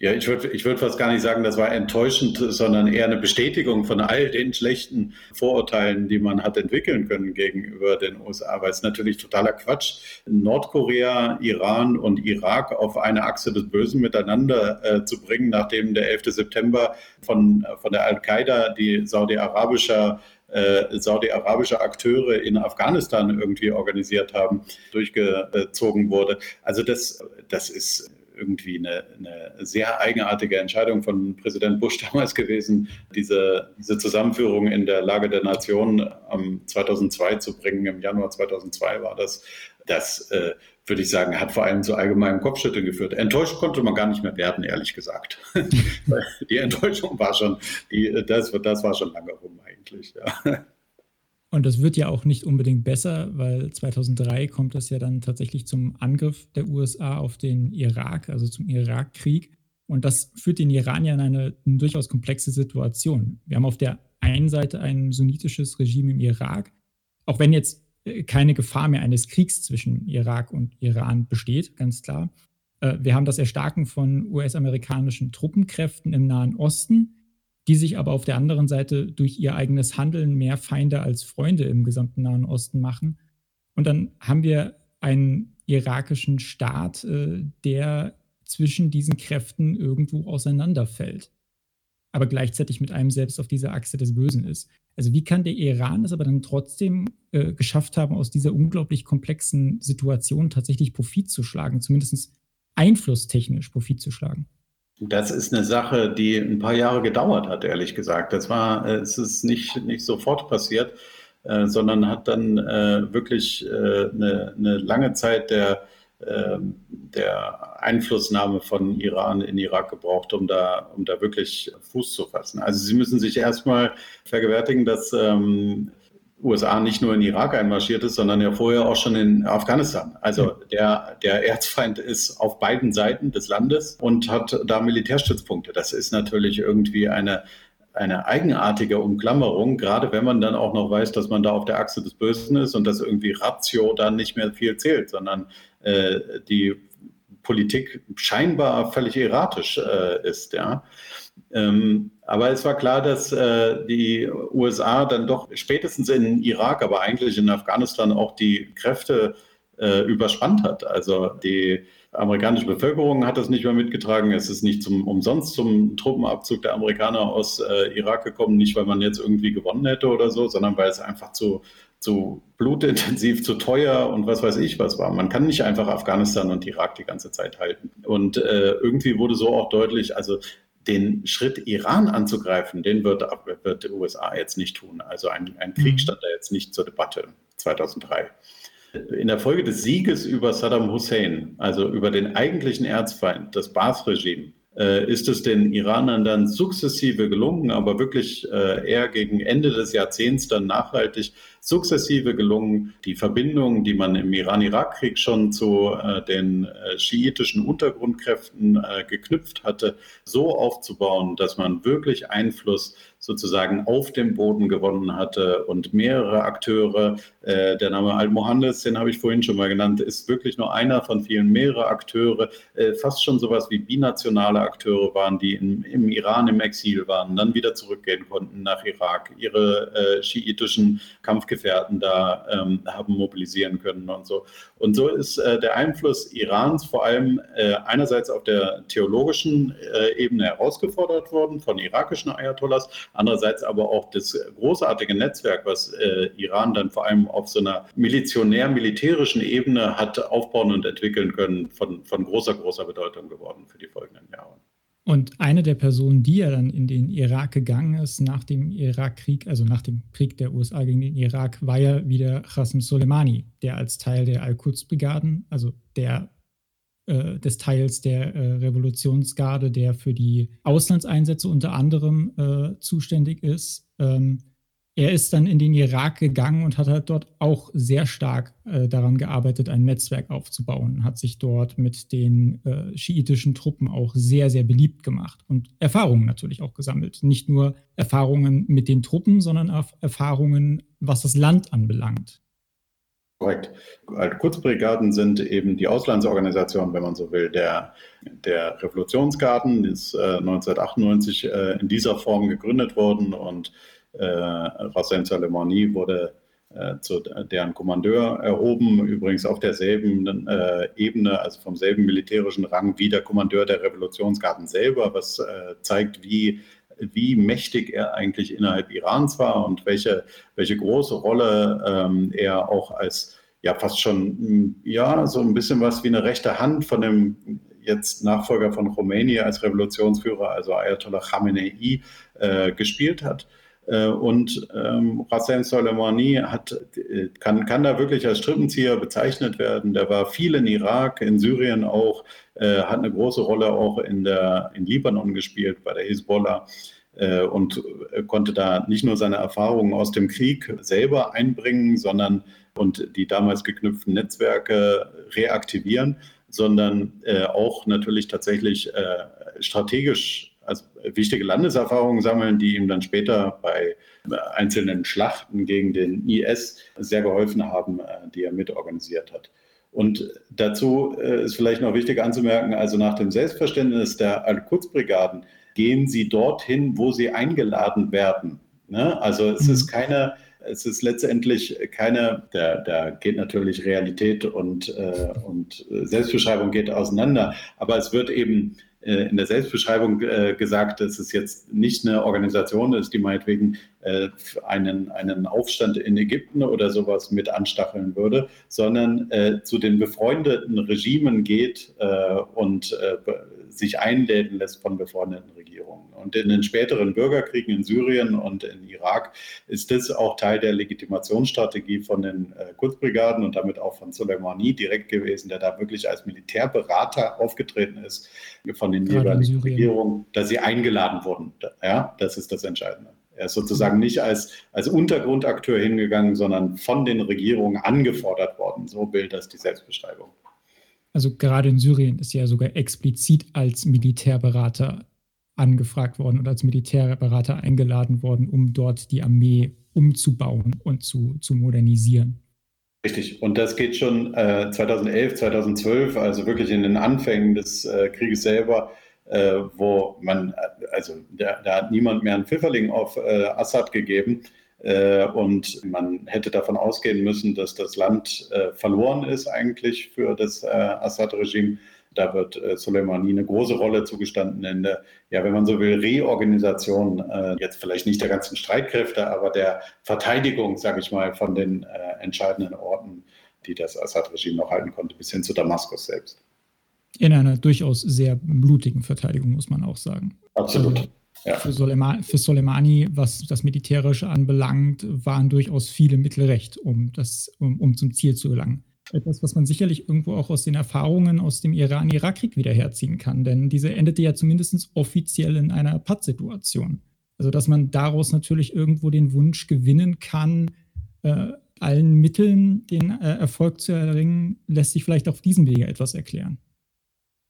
Ja, ich würde ich würd fast gar nicht sagen, das war enttäuschend, sondern eher eine Bestätigung von all den schlechten Vorurteilen, die man hat entwickeln können gegenüber den USA. Weil es natürlich totaler Quatsch, Nordkorea, Iran und Irak auf eine Achse des Bösen miteinander äh, zu bringen, nachdem der 11. September von, von der Al-Qaida, die saudi-arabischer äh, saudi-arabische Akteure in Afghanistan irgendwie organisiert haben, durchgezogen wurde. Also das, das ist irgendwie eine, eine, sehr eigenartige Entscheidung von Präsident Bush damals gewesen, diese, diese Zusammenführung in der Lage der Nation am 2002 zu bringen. Im Januar 2002 war das. Das äh, würde ich sagen, hat vor allem zu allgemeinem Kopfschütteln geführt. Enttäuscht konnte man gar nicht mehr werden, ehrlich gesagt. die Enttäuschung war schon, die, das, das war schon lange rum eigentlich. Ja. Und das wird ja auch nicht unbedingt besser, weil 2003 kommt es ja dann tatsächlich zum Angriff der USA auf den Irak, also zum Irakkrieg. Und das führt den Iran ja in eine, eine durchaus komplexe Situation. Wir haben auf der einen Seite ein sunnitisches Regime im Irak, auch wenn jetzt äh, keine Gefahr mehr eines Kriegs zwischen Irak und Iran besteht, ganz klar. Äh, wir haben das Erstarken von US-amerikanischen Truppenkräften im Nahen Osten die sich aber auf der anderen Seite durch ihr eigenes Handeln mehr Feinde als Freunde im gesamten Nahen Osten machen. Und dann haben wir einen irakischen Staat, äh, der zwischen diesen Kräften irgendwo auseinanderfällt, aber gleichzeitig mit einem selbst auf dieser Achse des Bösen ist. Also wie kann der Iran es aber dann trotzdem äh, geschafft haben, aus dieser unglaublich komplexen Situation tatsächlich Profit zu schlagen, zumindest einflusstechnisch Profit zu schlagen? Das ist eine Sache, die ein paar Jahre gedauert hat, ehrlich gesagt. Das war, äh, es ist nicht, nicht sofort passiert, äh, sondern hat dann äh, wirklich äh, eine, eine, lange Zeit der, der Einflussnahme von Iran in Irak gebraucht, um da, um da wirklich Fuß zu fassen. Also Sie müssen sich erstmal vergewärtigen, dass ähm, USA nicht nur in Irak einmarschiert ist, sondern ja vorher auch schon in Afghanistan. Also der, der Erzfeind ist auf beiden Seiten des Landes und hat da Militärstützpunkte. Das ist natürlich irgendwie eine, eine eigenartige Umklammerung, gerade wenn man dann auch noch weiß, dass man da auf der Achse des Bösen ist und dass irgendwie Ratio dann nicht mehr viel zählt, sondern äh, die Politik scheinbar völlig erratisch äh, ist. Ja. Ähm, aber es war klar, dass äh, die USA dann doch spätestens in Irak, aber eigentlich in Afghanistan auch die Kräfte äh, überspannt hat. Also die amerikanische Bevölkerung hat das nicht mehr mitgetragen. Es ist nicht zum, umsonst zum Truppenabzug der Amerikaner aus äh, Irak gekommen, nicht weil man jetzt irgendwie gewonnen hätte oder so, sondern weil es einfach zu, zu blutintensiv, zu teuer und was weiß ich was war. Man kann nicht einfach Afghanistan und Irak die ganze Zeit halten. Und äh, irgendwie wurde so auch deutlich, also den Schritt Iran anzugreifen, den wird, wird die USA jetzt nicht tun. Also ein, ein Krieg mhm. stand da jetzt nicht zur Debatte 2003. In der Folge des Sieges über Saddam Hussein, also über den eigentlichen Erzfeind, das Baath-Regime, äh, ist es den Iranern dann sukzessive gelungen, aber wirklich äh, eher gegen Ende des Jahrzehnts dann nachhaltig sukzessive gelungen, die Verbindungen, die man im Iran-Irak-Krieg schon zu äh, den äh, schiitischen Untergrundkräften äh, geknüpft hatte, so aufzubauen, dass man wirklich Einfluss sozusagen auf dem Boden gewonnen hatte und mehrere Akteure, äh, der Name Al-Mohandes, den habe ich vorhin schon mal genannt, ist wirklich nur einer von vielen, mehrere Akteure, äh, fast schon sowas wie binationale Akteure waren, die in, im Iran im Exil waren, dann wieder zurückgehen konnten nach Irak, ihre äh, schiitischen Kampfgebiete Gefährten da ähm, haben mobilisieren können und so. Und so ist äh, der Einfluss Irans vor allem äh, einerseits auf der theologischen äh, Ebene herausgefordert worden von irakischen Ayatollahs, andererseits aber auch das großartige Netzwerk, was äh, Iran dann vor allem auf so einer milizionär-militärischen Ebene hat aufbauen und entwickeln können, von, von großer, großer Bedeutung geworden für die folgenden Jahre. Und eine der Personen, die ja dann in den Irak gegangen ist nach dem Irakkrieg, also nach dem Krieg der USA gegen den Irak, war ja wieder Qasem Soleimani, der als Teil der Al-Quds-Brigaden, also der äh, des Teils der äh, Revolutionsgarde, der für die Auslandseinsätze unter anderem äh, zuständig ist, ähm, er ist dann in den Irak gegangen und hat halt dort auch sehr stark äh, daran gearbeitet, ein Netzwerk aufzubauen, hat sich dort mit den äh, schiitischen Truppen auch sehr, sehr beliebt gemacht und Erfahrungen natürlich auch gesammelt. Nicht nur Erfahrungen mit den Truppen, sondern auch Erfahrungen, was das Land anbelangt. Korrekt. Kurzbrigaden sind eben die Auslandsorganisation, wenn man so will, der, der Revolutionsgarden, die ist äh, 1998 äh, in dieser Form gegründet worden und äh, Soleimani wurde äh, zu deren Kommandeur erhoben, übrigens auf derselben äh, Ebene, also vom selben militärischen Rang wie der Kommandeur der Revolutionsgarden selber, was äh, zeigt, wie wie mächtig er eigentlich innerhalb Irans war und welche, welche große Rolle ähm, er auch als ja fast schon ja so ein bisschen was wie eine rechte Hand von dem jetzt Nachfolger von Khomeini als Revolutionsführer, also Ayatollah Khamenei, äh, gespielt hat. Äh, und ähm, Rassem Soleimani hat, äh, kann, kann da wirklich als Strippenzieher bezeichnet werden. Der war viel in Irak, in Syrien auch, äh, hat eine große Rolle auch in, der, in Libanon gespielt, bei der Hisbollah äh, und konnte da nicht nur seine Erfahrungen aus dem Krieg selber einbringen, sondern und die damals geknüpften Netzwerke reaktivieren, sondern äh, auch natürlich tatsächlich strategisch also wichtige Landeserfahrungen sammeln, die ihm dann später bei einzelnen Schlachten gegen den IS sehr geholfen haben, äh, die er mitorganisiert hat. Und dazu äh, ist vielleicht noch wichtig anzumerken, also nach dem Selbstverständnis der Al-Quds-Brigaden gehen sie dorthin, wo sie eingeladen werden. Ne? Also es ist mhm. keine, es ist letztendlich keine, da, da geht natürlich Realität und, äh, und Selbstbeschreibung geht auseinander, aber es wird eben äh, in der Selbstbeschreibung äh, gesagt, dass es jetzt nicht eine Organisation ist, die meinetwegen äh, einen, einen Aufstand in Ägypten oder sowas mit anstacheln würde, sondern zu den befreundeten Regimen geht und sich einläden lässt von befreundeten Regierungen. Und in den späteren Bürgerkriegen in Syrien und in Irak ist das auch Teil der Legitimationsstrategie von den äh, Kurzbrigaden und damit auch von Soleimani direkt gewesen, der da wirklich als Militärberater aufgetreten ist von den jeweiligen Regierungen, dass sie eingeladen wurden. Ja, das ist das Entscheidende. Er ist sozusagen nicht als, als Untergrundakteur hingegangen, sondern von den Regierungen angefordert worden. So bildet das die Selbstbeschreibung also gerade in Syrien ist ja sogar explizit als Militärberater angefragt worden und als Militärberater eingeladen worden, um dort die Armee umzubauen und zu, zu modernisieren. Richtig. Und das geht schon äh, 2011, 2012, also wirklich in den Anfängen des äh, Krieges selber, äh, wo man, äh, also da, da, hat niemand mehr einen Pfifferling auf äh, Assad gegeben. Äh, und man hätte davon ausgehen müssen, dass das Land äh, verloren ist eigentlich für das äh, Assad-Regime. Da wird Soleimani eine große Rolle zugestanden in der, ja, wenn man so will, Reorganisation, jetzt vielleicht nicht der ganzen Streitkräfte, aber der Verteidigung, sage ich mal, von den entscheidenden Orten, die das Assad-Regime noch halten konnte, bis hin zu Damaskus selbst. In einer durchaus sehr blutigen Verteidigung, muss man auch sagen. Absolut. Also, ja. Für, Soleimani, für, Soleimani, was das Militärische anbelangt, waren durchaus viele Mittel recht, um, das, um, um zum Ziel zu gelangen. Etwas, was man sicherlich irgendwo auch aus den Erfahrungen aus dem Iran-Irak-Krieg wieder herziehen kann, denn diese endete ja zumindest offiziell in einer Pattsituation. Also, dass man daraus natürlich irgendwo den Wunsch gewinnen kann, äh, allen Mitteln den äh, Erfolg zu erringen, lässt sich vielleicht auf diesem Wege etwas erklären.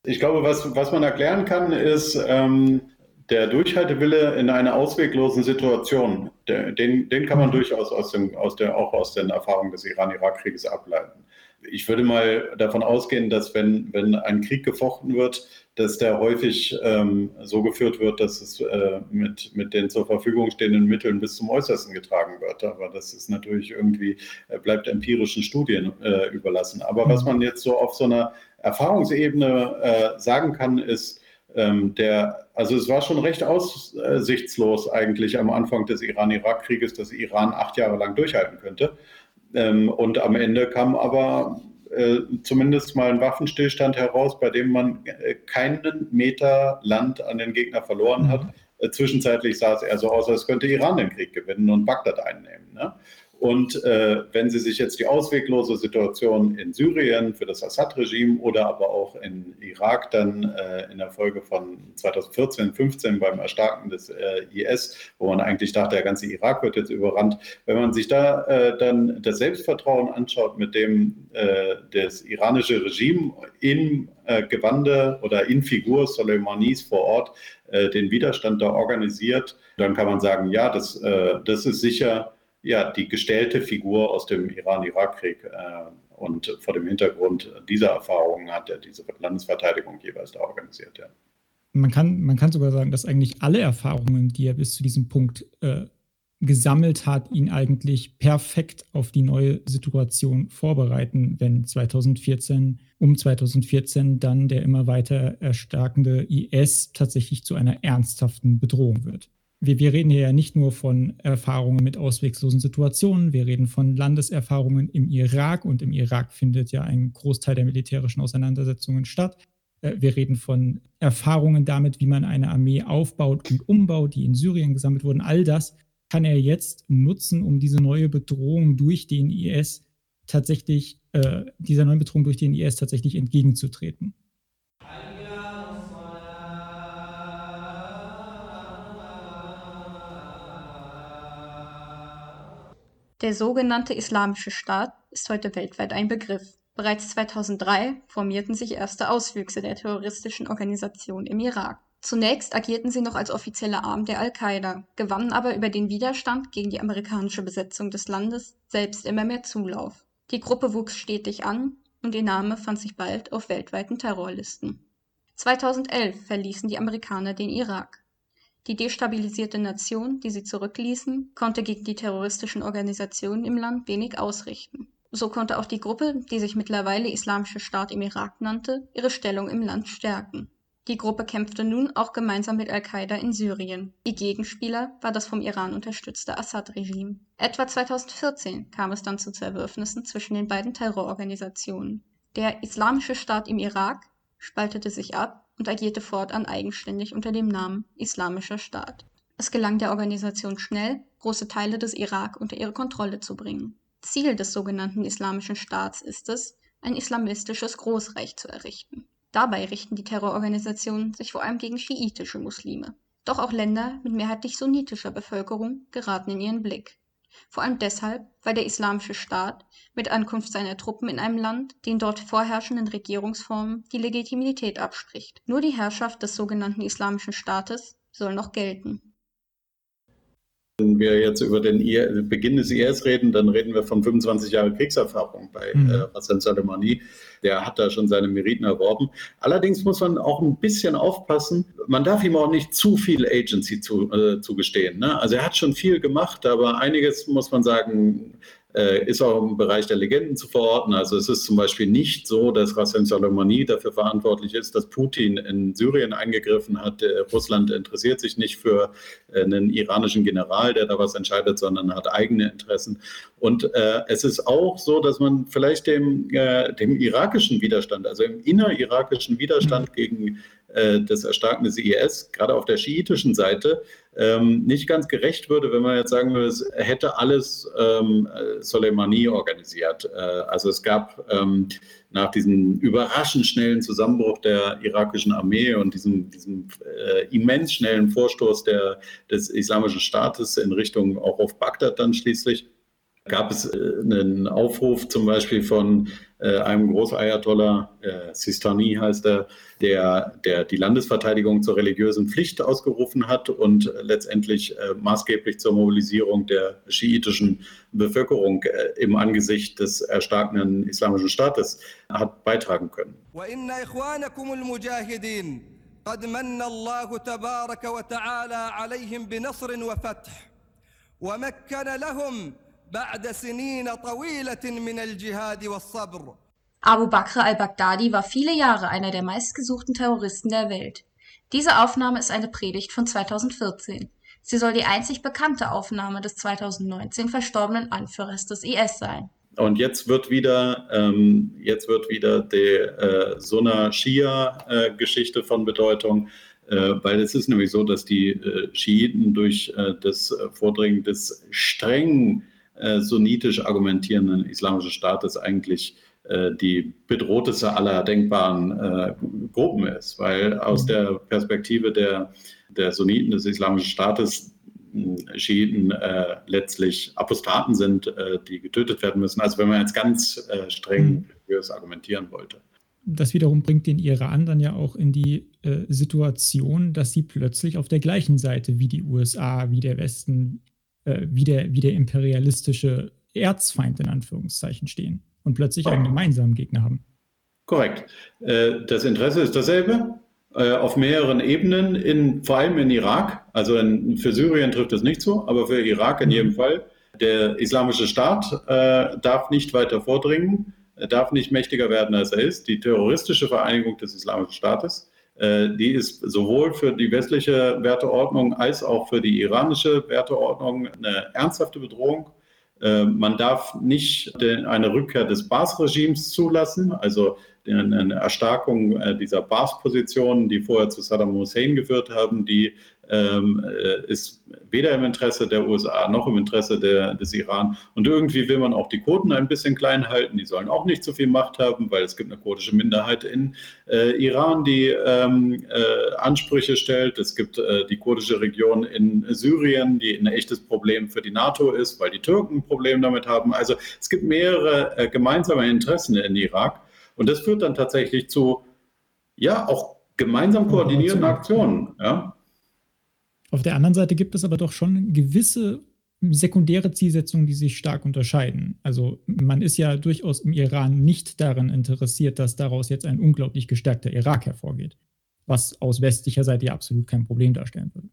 Ich glaube, was, was man erklären kann, ist, ähm, der Durchhaltewille in einer ausweglosen Situation, der, den, den kann man mhm. durchaus aus dem, aus der, auch aus den Erfahrungen des Iran-Irak-Krieges ableiten. Ich würde mal davon ausgehen, dass wenn, wenn ein Krieg gefochten wird, dass der häufig ähm, so geführt wird, dass es äh, mit, mit den zur Verfügung stehenden Mitteln bis zum Äußersten getragen wird. Aber das ist natürlich irgendwie, äh, bleibt empirischen Studien äh, überlassen. Aber was mhm. man jetzt so auf so einer Erfahrungsebene äh, sagen kann, ist, ähm, der, also es war schon recht aussichtslos eigentlich am Anfang des Iran-Irak-Krieges, dass Iran acht Jahre lang durchhalten könnte. Ähm, und am Ende kam aber äh, zumindest mal ein Waffenstillstand heraus, bei dem man äh, keinen Meter Land an den Gegner verloren hat. Äh, zwischenzeitlich sah es eher so aus, als könnte Iran den Krieg gewinnen und Bagdad einnehmen. Ne? Und äh, wenn Sie sich jetzt die ausweglose Situation in Syrien für das Assad-Regime oder aber auch in Irak dann äh, in der Folge von 2014, 15 beim Erstarken des äh, IS, wo man eigentlich dachte, der ganze Irak wird jetzt überrannt, wenn man sich da äh, dann das Selbstvertrauen anschaut, mit dem äh, das iranische Regime in äh, Gewande oder in Figur Soleimanis vor Ort den Widerstand da organisiert, dann kann man sagen, ja, das, das ist sicher ja, die gestellte Figur aus dem Iran-Irak-Krieg. Äh, und vor dem Hintergrund dieser Erfahrungen hat er diese Landesverteidigung jeweils da organisiert. Ja. Man, kann, man kann sogar sagen, dass eigentlich alle Erfahrungen, die er bis zu diesem Punkt äh, gesammelt hat, ihn eigentlich perfekt auf die neue Situation vorbereiten, wenn 2014, um 2014 dann der immer weiter erstarkende IS tatsächlich zu einer ernsthaften Bedrohung wird. Wir, wir reden hier ja nicht nur von Erfahrungen mit ausweglosen Situationen, wir reden von Landeserfahrungen im Irak und im Irak findet ja ein Großteil der militärischen Auseinandersetzungen statt. Äh, wir reden von Erfahrungen damit, wie man eine Armee aufbaut und umbaut, die in Syrien gesammelt wurden. All das kann er jetzt nutzen, um diese neue Bedrohung durch den IS tatsächlich, äh, dieser neuen Bedrohung durch den IS tatsächlich entgegenzutreten. Der sogenannte Islamische Staat ist heute weltweit ein Begriff. Bereits 2003 formierten sich erste Auswüchse der terroristischen Organisation im Irak. Zunächst agierten sie noch als offizieller Arm der Al-Qaida, gewannen aber über den Widerstand gegen die amerikanische Besetzung des Landes selbst immer mehr Zulauf. Die Gruppe wuchs stetig an und ihr Name fand sich bald auf weltweiten Terrorlisten. 2011 verließen die Amerikaner den Irak. Die destabilisierte Nation, die sie zurückließen, konnte gegen die terroristischen Organisationen im Land wenig ausrichten. So konnte auch die Gruppe, die sich mittlerweile Islamischer Staat im Irak nannte, ihre Stellung im Land stärken. Die Gruppe kämpfte nun auch gemeinsam mit Al-Qaida in Syrien. Ihr Gegenspieler war das vom Iran unterstützte Assad-Regime. Etwa 2014 kam es dann zu Zerwürfnissen zwischen den beiden Terrororganisationen. Der Islamische Staat im Irak spaltete sich ab und agierte fortan eigenständig unter dem Namen Islamischer Staat. Es gelang der Organisation schnell, große Teile des Irak unter ihre Kontrolle zu bringen. Ziel des sogenannten Islamischen Staats ist es, ein islamistisches Großreich zu errichten. Dabei richten die Terrororganisationen sich vor allem gegen schiitische Muslime. Doch auch Länder mit mehrheitlich sunnitischer Bevölkerung geraten in ihren Blick. Vor allem deshalb, weil der Islamische Staat mit Ankunft seiner Truppen in einem Land den dort vorherrschenden Regierungsformen die Legitimität abspricht. Nur die Herrschaft des sogenannten Islamischen Staates soll noch gelten. Wenn wir jetzt über den Beginn des IS reden, dann reden wir von 25 Jahren Kriegserfahrung bei mhm. äh, Hassan Soleimani. Der hat da schon seine Meriten erworben. Allerdings muss man auch ein bisschen aufpassen. Man darf ihm auch nicht zu viel Agency zu, äh, zugestehen. Ne? Also er hat schon viel gemacht, aber einiges muss man sagen, äh, ist auch im Bereich der Legenden zu verorten. Also es ist zum Beispiel nicht so, dass Rassem Soleimani dafür verantwortlich ist, dass Putin in Syrien eingegriffen hat. Äh, Russland interessiert sich nicht für äh, einen iranischen General, der da was entscheidet, sondern hat eigene Interessen. Und äh, es ist auch so, dass man vielleicht dem, äh, dem irakischen Widerstand, also im innerirakischen Widerstand mhm. gegen äh, das Erstarken des IS, gerade auf der schiitischen Seite, ähm, nicht ganz gerecht würde, wenn man jetzt sagen würde, es hätte alles ähm, Soleimani organisiert. Äh, also es gab ähm, nach diesem überraschend schnellen Zusammenbruch der irakischen Armee und diesem, diesem äh, immens schnellen Vorstoß der, des Islamischen Staates in Richtung auch auf Bagdad dann schließlich, gab es äh, einen Aufruf zum Beispiel von äh, einem Großayatollah, äh, Sistani heißt er, der, der die Landesverteidigung zur religiösen Pflicht ausgerufen hat und letztendlich äh, maßgeblich zur Mobilisierung der schiitischen Bevölkerung äh, im Angesicht des erstarkenden islamischen Staates hat beitragen können. قد من الله تبارك وتعالى عليهم بنصر وفتح ومكن لهم بعد سنين طويلة من الجهاد والصبر. Abu Bakr al-Baghdadi war viele Jahre einer der meistgesuchten Terroristen der Welt. Diese Aufnahme ist eine Predigt von 2014. Sie soll die einzig bekannte Aufnahme des 2019 verstorbenen Anführers des IS sein. Und jetzt wird wieder, ähm, jetzt wird wieder die äh, Sunna Shia-Geschichte äh, von Bedeutung, äh, weil es ist nämlich so, dass die äh, Schiiten durch äh, das Vordringen des strengen äh, sunnitisch argumentierenden islamischen Staates eigentlich äh, die bedrohteste aller denkbaren äh, Gruppen ist, weil aus mhm. der Perspektive der, der Sunniten des islamischen Staates Schiiten äh, letztlich Apostaten sind, äh, die getötet werden müssen. Also wenn man jetzt ganz äh, streng mhm. religiös argumentieren wollte. Das wiederum bringt den Iran dann ja auch in die Situation, dass sie plötzlich auf der gleichen Seite wie die USA, wie der Westen, äh, wie, der, wie der imperialistische Erzfeind in Anführungszeichen stehen und plötzlich einen gemeinsamen Gegner haben. Korrekt. Äh, das Interesse ist dasselbe äh, auf mehreren Ebenen, in, vor allem in Irak. Also in, für Syrien trifft es nicht so, aber für Irak in jedem Fall. Der islamische Staat äh, darf nicht weiter vordringen, darf nicht mächtiger werden, als er ist. Die terroristische Vereinigung des Islamischen Staates, äh, die ist sowohl für die westliche Werteordnung als auch für die iranische Werteordnung eine ernsthafte Bedrohung. Äh, man darf nicht eine Rückkehr des Baas-Regimes zulassen, also eine Erstarkung äh, dieser Baas-Positionen, die vorher zu Saddam Hussein geführt haben, die äh, ist weder im Interesse der USA noch im Interesse der, des Iran. Und irgendwie will man auch die Kurden ein bisschen klein halten. Die sollen auch nicht so viel Macht haben, weil es gibt eine kurdische Minderheit in äh, Iran, die ähm, äh, Ansprüche stellt. Es gibt äh, die kurdische Region in Syrien, die ein echtes Problem für die NATO ist, weil die Türken ein Problem damit haben. Also es gibt mehrere äh, gemeinsame Interessen in Irak. Und das führt dann tatsächlich zu, ja, auch gemeinsam koordinierten Aktionen. Ja. Auf der anderen Seite gibt es aber doch schon gewisse sekundäre Zielsetzungen, die sich stark unterscheiden. Also man ist ja durchaus im Iran nicht daran interessiert, dass daraus jetzt ein unglaublich gestärkter Irak hervorgeht, was aus westlicher Seite ja absolut kein Problem darstellen würde.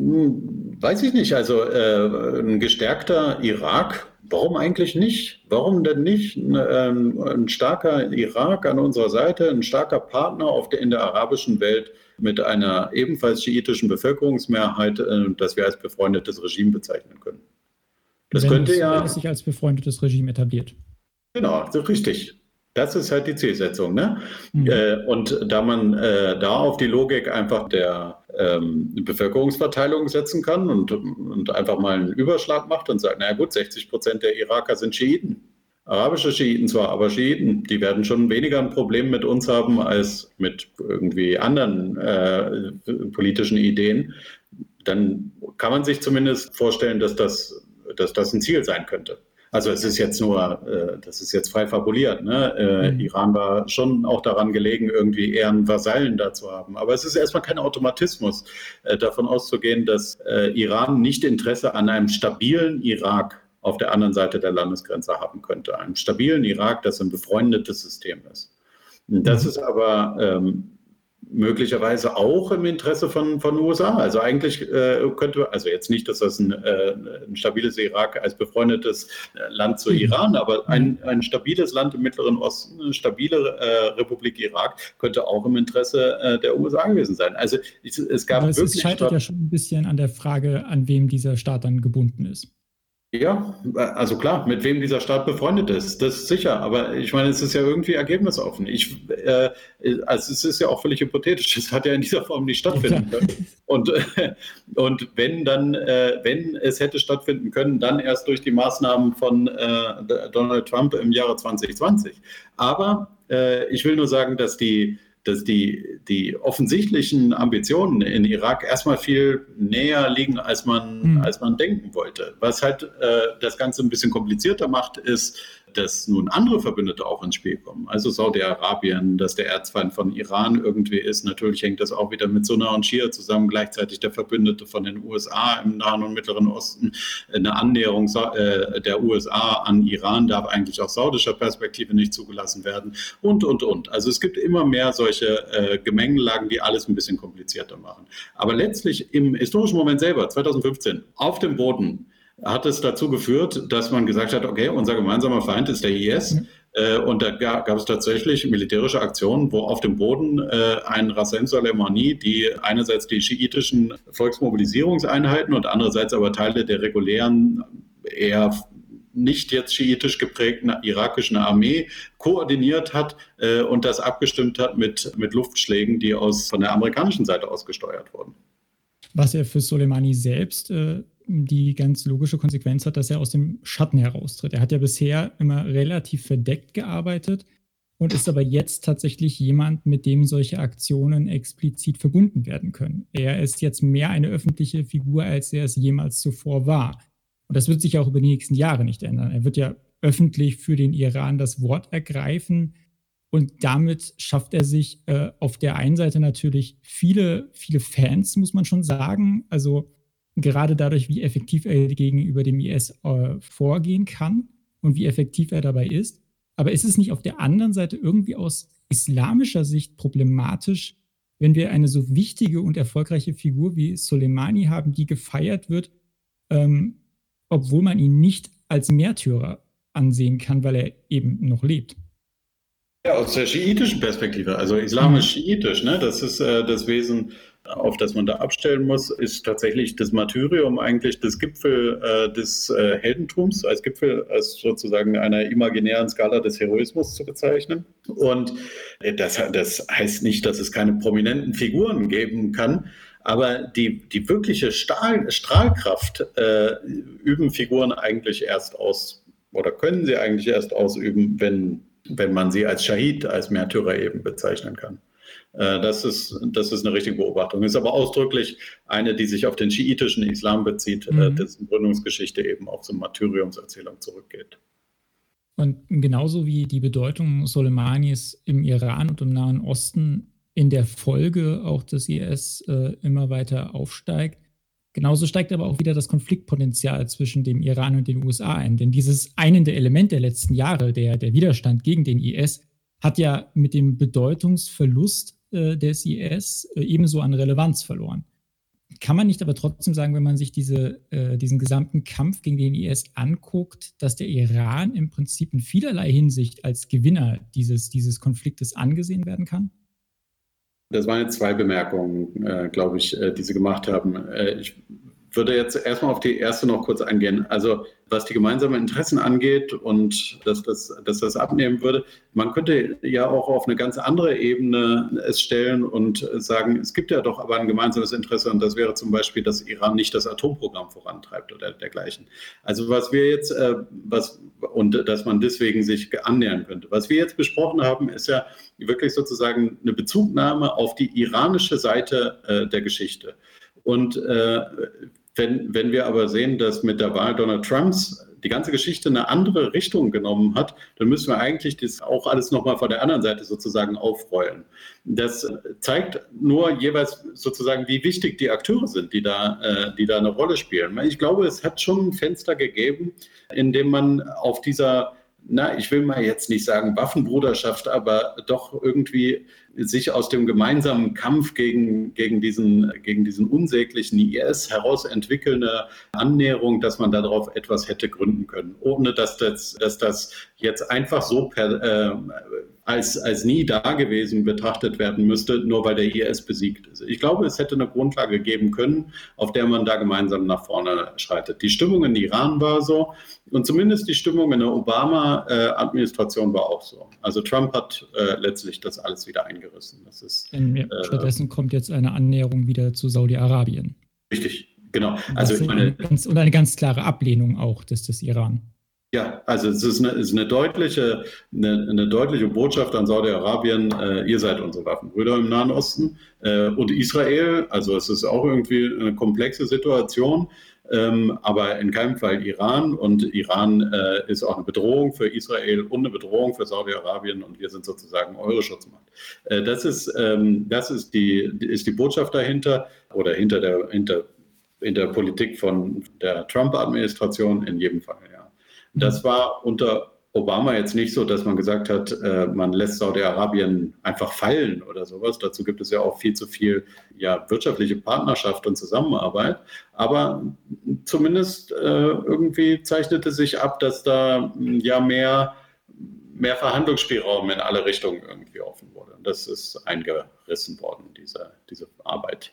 Hm, weiß ich nicht. Also äh, ein gestärkter Irak, warum eigentlich nicht? Warum denn nicht ein, ähm, ein starker Irak an unserer Seite, ein starker Partner auf der, in der arabischen Welt? mit einer ebenfalls schiitischen Bevölkerungsmehrheit, äh, das wir als befreundetes Regime bezeichnen können. Das wenn könnte es, ja. Wenn es sich als befreundetes Regime etabliert. Genau, so richtig. Das ist halt die Zielsetzung. Ne? Mhm. Äh, und da man äh, da auf die Logik einfach der ähm, Bevölkerungsverteilung setzen kann und, und einfach mal einen Überschlag macht und sagt, naja gut, 60 Prozent der Iraker sind Schiiten arabische Schiiten zwar, aber Schiiten, die werden schon weniger ein Problem mit uns haben als mit irgendwie anderen äh, politischen Ideen. Dann kann man sich zumindest vorstellen, dass das, dass das ein Ziel sein könnte. Also es ist jetzt nur, äh, das ist jetzt frei fabuliert. Ne? Äh, mhm. Iran war schon auch daran gelegen, irgendwie eher einen Vasallen da zu haben. Aber es ist erstmal kein Automatismus, äh, davon auszugehen, dass äh, Iran nicht Interesse an einem stabilen Irak auf der anderen Seite der Landesgrenze haben könnte. Einen stabilen Irak, das ein befreundetes System ist. Das mhm. ist aber ähm, möglicherweise auch im Interesse von, von USA. Also eigentlich äh, könnte, also jetzt nicht, dass das ein, äh, ein stabiles Irak als befreundetes äh, Land zu mhm. Iran, aber ein, ein stabiles Land im Mittleren Osten, eine stabile äh, Republik Irak, könnte auch im Interesse äh, der USA gewesen sein. Also es, es gab aber wirklich... Es scheitert ja schon ein bisschen an der Frage, an wem dieser Staat dann gebunden ist. Ja, also klar, mit wem dieser Staat befreundet ist, das ist sicher. Aber ich meine, es ist ja irgendwie ergebnisoffen. Ich, äh, also es ist ja auch völlig hypothetisch. Es hat ja in dieser Form nicht stattfinden können. Und, und wenn dann, äh, wenn es hätte stattfinden können, dann erst durch die Maßnahmen von äh, Donald Trump im Jahre 2020. Aber äh, ich will nur sagen, dass die dass die, die offensichtlichen Ambitionen in Irak erstmal viel näher liegen, als man, mhm. als man denken wollte. Was halt äh, das Ganze ein bisschen komplizierter macht, ist, dass nun andere Verbündete auch ins Spiel kommen. Also Saudi-Arabien, dass der Erzfeind von Iran irgendwie ist. Natürlich hängt das auch wieder mit Sunna und Shia zusammen, gleichzeitig der Verbündete von den USA im Nahen und Mittleren Osten. Eine Annäherung äh, der USA an Iran darf eigentlich aus saudischer Perspektive nicht zugelassen werden und, und, und. Also es gibt immer mehr solche äh, Gemengenlagen, die alles ein bisschen komplizierter machen. Aber letztlich im historischen Moment selber, 2015, auf dem Boden, hat es dazu geführt, dass man gesagt hat, okay, unser gemeinsamer Feind ist der IS. Mhm. Äh, und da gab es tatsächlich militärische Aktionen, wo auf dem Boden äh, ein Rassem Soleimani, die einerseits die schiitischen Volksmobilisierungseinheiten und andererseits aber Teile der regulären, eher nicht jetzt schiitisch geprägten irakischen Armee koordiniert hat äh, und das abgestimmt hat mit, mit Luftschlägen, die aus, von der amerikanischen Seite aus gesteuert wurden. Was er für Soleimani selbst äh, die ganz logische Konsequenz hat, dass er aus dem Schatten heraustritt. Er hat ja bisher immer relativ verdeckt gearbeitet und ist aber jetzt tatsächlich jemand, mit dem solche Aktionen explizit verbunden werden können. Er ist jetzt mehr eine öffentliche Figur, als er es jemals zuvor war. Und das wird sich auch über die nächsten Jahre nicht ändern. Er wird ja öffentlich für den Iran das Wort ergreifen. Und damit schafft er sich äh, auf der einen Seite natürlich viele, viele Fans, muss man schon sagen. Also gerade dadurch, wie effektiv er gegenüber dem IS äh, vorgehen kann und wie effektiv er dabei ist. Aber ist es nicht auf der anderen Seite irgendwie aus islamischer Sicht problematisch, wenn wir eine so wichtige und erfolgreiche Figur wie Soleimani haben, die gefeiert wird, ähm, obwohl man ihn nicht als Märtyrer ansehen kann, weil er eben noch lebt? Ja, aus der schiitischen Perspektive, also islamisch-schiitisch, ne? das ist äh, das Wesen, auf das man da abstellen muss, ist tatsächlich das Martyrium eigentlich das Gipfel äh, des äh, Heldentums, als Gipfel, als sozusagen einer imaginären Skala des Heroismus zu bezeichnen. Und äh, das, das heißt nicht, dass es keine prominenten Figuren geben kann, aber die, die wirkliche Stahl, Strahlkraft äh, üben Figuren eigentlich erst aus oder können sie eigentlich erst ausüben, wenn wenn man sie als Shahid, als Märtyrer eben bezeichnen kann. Äh, das ist, das ist eine richtige Beobachtung. Ist aber ausdrücklich eine, die sich auf den schiitischen Islam bezieht, äh, mhm. dessen Gründungsgeschichte eben auch zur Martyriumserzählung zurückgeht. Und genauso wie die Bedeutung Soleimanis im Iran und im Nahen Osten in der Folge auch des IS äh, immer weiter aufsteigt, Genauso steigt aber auch wieder das Konfliktpotenzial zwischen dem Iran und den USA ein. Denn dieses einende Element der letzten Jahre, der, der Widerstand gegen den IS, hat ja mit dem Bedeutungsverlust äh, des IS äh, ebenso an Relevanz verloren. Kann man nicht aber trotzdem sagen, wenn man sich diese, äh, diesen gesamten Kampf gegen den IS anguckt, dass der Iran im Prinzip in vielerlei Hinsicht als Gewinner dieses, dieses Konfliktes angesehen werden kann? Das waren jetzt zwei Bemerkungen, äh, glaube ich, äh, die Sie gemacht haben. Äh, ich würde jetzt erstmal auf die erste noch kurz eingehen. Also was die gemeinsamen Interessen angeht und dass das, dass das abnehmen würde, man könnte ja auch auf eine ganz andere Ebene es stellen und sagen, es gibt ja doch aber ein gemeinsames Interesse und das wäre zum Beispiel, dass Iran nicht das Atomprogramm vorantreibt oder dergleichen. Also was wir jetzt, äh, was und dass man deswegen sich annähern könnte. Was wir jetzt besprochen haben, ist ja wirklich sozusagen eine Bezugnahme auf die iranische Seite äh, der Geschichte. Und äh, wenn, wenn wir aber sehen, dass mit der Wahl Donald Trumps die ganze Geschichte eine andere Richtung genommen hat, dann müssen wir eigentlich das auch alles nochmal von der anderen Seite sozusagen aufrollen. Das zeigt nur jeweils sozusagen, wie wichtig die Akteure sind, die da, äh, die da eine Rolle spielen. Ich glaube, es hat schon ein Fenster gegeben, in dem man auf dieser na, ich will mal jetzt nicht sagen Waffenbruderschaft, aber doch irgendwie sich aus dem gemeinsamen Kampf gegen, gegen, diesen, gegen diesen unsäglichen IS heraus entwickelnde Annäherung, dass man darauf etwas hätte gründen können, ohne dass das, dass das jetzt einfach so per, äh, als, als nie dagewesen betrachtet werden müsste, nur weil der IS besiegt ist. Ich glaube, es hätte eine Grundlage geben können, auf der man da gemeinsam nach vorne schreitet. Die Stimmung in Iran war so und zumindest die Stimmung in der Obama-Administration war auch so. Also Trump hat äh, letztlich das alles wieder eingerissen. Das ist, äh, stattdessen kommt jetzt eine Annäherung wieder zu Saudi-Arabien. Richtig, genau. Also meine, und eine ganz klare Ablehnung auch des, des Iran. Ja, also es ist eine, ist eine deutliche, eine, eine, deutliche Botschaft an Saudi-Arabien, äh, ihr seid unsere Waffenbrüder im Nahen Osten äh, und Israel, also es ist auch irgendwie eine komplexe Situation, ähm, aber in keinem Fall Iran und Iran äh, ist auch eine Bedrohung für Israel und eine Bedrohung für Saudi-Arabien und wir sind sozusagen eure Schutzmacht. Äh, das ist, ähm, das ist die, ist die Botschaft dahinter oder hinter der, hinter, in der Politik von der Trump-Administration in jedem Fall, ja. Das war unter Obama jetzt nicht so, dass man gesagt hat, äh, man lässt Saudi-Arabien einfach fallen oder sowas. Dazu gibt es ja auch viel zu viel ja, wirtschaftliche Partnerschaft und Zusammenarbeit. Aber zumindest äh, irgendwie zeichnete sich ab, dass da ja mehr, mehr Verhandlungsspielraum in alle Richtungen irgendwie offen wurde. Und das ist eingerissen worden, diese, diese Arbeit.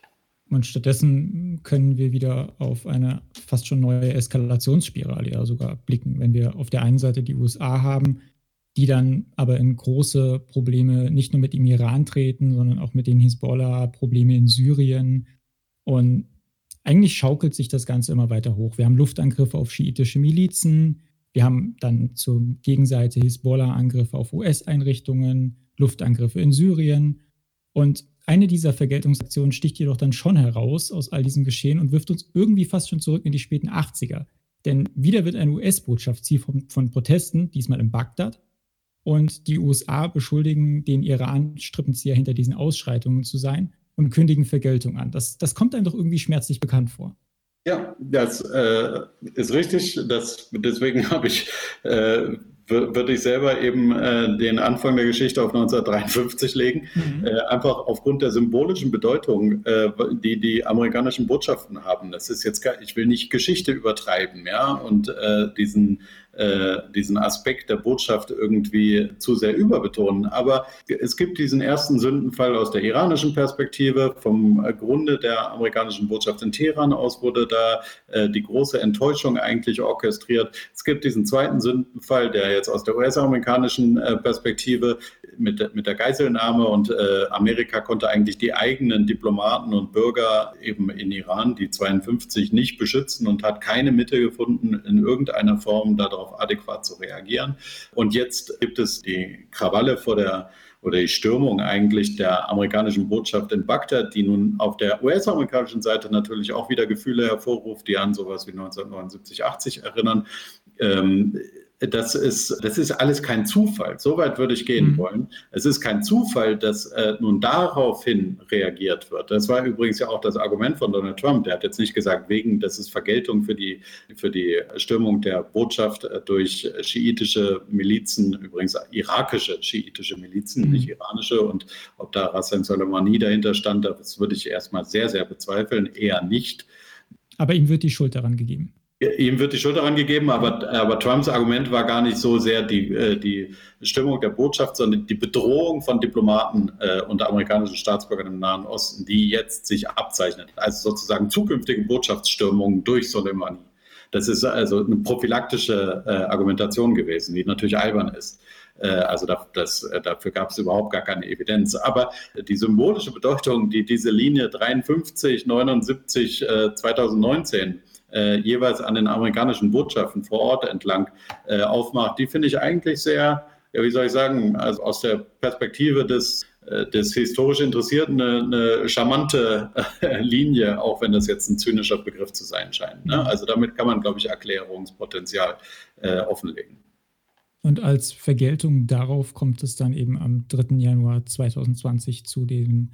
Und stattdessen können wir wieder auf eine fast schon neue Eskalationsspirale ja sogar blicken, wenn wir auf der einen Seite die USA haben, die dann aber in große Probleme nicht nur mit dem Iran treten, sondern auch mit den Hisbollah, Probleme in Syrien. Und eigentlich schaukelt sich das Ganze immer weiter hoch. Wir haben Luftangriffe auf schiitische Milizen, wir haben dann zur Gegenseite Hisbollah-Angriffe auf US-Einrichtungen, Luftangriffe in Syrien. Und eine dieser Vergeltungsaktionen sticht jedoch dann schon heraus aus all diesem Geschehen und wirft uns irgendwie fast schon zurück in die späten 80er. Denn wieder wird eine US-Botschaft Ziel von, von Protesten, diesmal in Bagdad. Und die USA beschuldigen den Iran, Strippenzieher hinter diesen Ausschreitungen zu sein und kündigen Vergeltung an. Das, das kommt einem doch irgendwie schmerzlich bekannt vor. Ja, das äh, ist richtig. Das, deswegen habe ich äh, würde ich selber eben äh, den Anfang der Geschichte auf 1953 legen, mhm. äh, einfach aufgrund der symbolischen Bedeutung, äh, die die amerikanischen Botschaften haben. Das ist jetzt, gar, ich will nicht Geschichte übertreiben, ja, und äh, diesen äh, diesen Aspekt der Botschaft irgendwie zu sehr überbetonen. Aber es gibt diesen ersten Sündenfall aus der iranischen Perspektive. Vom Grunde der amerikanischen Botschaft in Teheran aus wurde da äh, die große Enttäuschung eigentlich orchestriert. Es gibt diesen zweiten Sündenfall, der jetzt aus der US-amerikanischen äh, Perspektive mit, mit der Geiselnahme und äh, Amerika konnte eigentlich die eigenen Diplomaten und Bürger eben in Iran, die 52, nicht beschützen und hat keine Mittel gefunden, in irgendeiner Form darauf adäquat zu reagieren. Und jetzt gibt es die Krawalle vor der oder die Stürmung eigentlich der amerikanischen Botschaft in Bagdad, die nun auf der US-amerikanischen Seite natürlich auch wieder Gefühle hervorruft, die an sowas wie 1979, 80 erinnern. Ähm, das ist, das ist alles kein Zufall. So weit würde ich gehen mhm. wollen. Es ist kein Zufall, dass äh, nun daraufhin reagiert wird. Das war übrigens ja auch das Argument von Donald Trump. Der hat jetzt nicht gesagt, wegen, das ist Vergeltung für die, für die Stürmung der Botschaft äh, durch schiitische Milizen, übrigens irakische schiitische Milizen, mhm. nicht iranische. Und ob da Hassan Soleimani dahinter stand, das würde ich erstmal sehr, sehr bezweifeln. Eher nicht. Aber ihm wird die Schuld daran gegeben. Ihm wird die Schuld daran gegeben, aber, aber Trumps Argument war gar nicht so sehr die, äh, die Stimmung der Botschaft, sondern die Bedrohung von Diplomaten äh, und amerikanischen Staatsbürgern im Nahen Osten, die jetzt sich abzeichnet. Also sozusagen zukünftige Botschaftsstürmungen durch Soleimani. Das ist also eine prophylaktische äh, Argumentation gewesen, die natürlich albern ist. Äh, also das, das, äh, dafür gab es überhaupt gar keine Evidenz. Aber die symbolische Bedeutung, die diese Linie 53, 79, 2019 äh, jeweils an den amerikanischen Botschaften vor Ort entlang äh, aufmacht, die finde ich eigentlich sehr, ja, wie soll ich sagen, also aus der Perspektive des äh, des historisch Interessierten eine, eine charmante äh, Linie, auch wenn das jetzt ein zynischer Begriff zu sein scheint. Ne? Also damit kann man, glaube ich, Erklärungspotenzial äh, offenlegen. Und als Vergeltung darauf kommt es dann eben am 3. Januar 2020 zu dem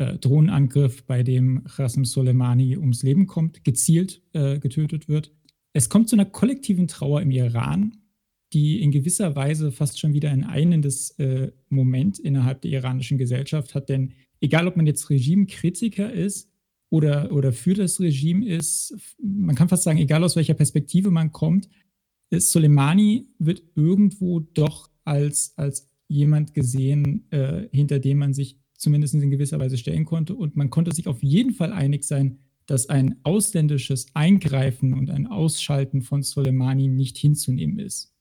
äh, Drohnenangriff, bei dem Qasem Soleimani ums Leben kommt, gezielt äh, getötet wird. Es kommt zu einer kollektiven Trauer im Iran, die in gewisser Weise fast schon wieder ein einendes äh, Moment innerhalb der iranischen Gesellschaft hat. Denn egal, ob man jetzt Regimekritiker ist oder, oder für das Regime ist, man kann fast sagen, egal aus welcher Perspektive man kommt, Soleimani wird irgendwo doch als, als jemand gesehen, äh, hinter dem man sich zumindest in gewisser Weise stellen konnte. Und man konnte sich auf jeden Fall einig sein, dass ein ausländisches Eingreifen und ein Ausschalten von Soleimani nicht hinzunehmen ist.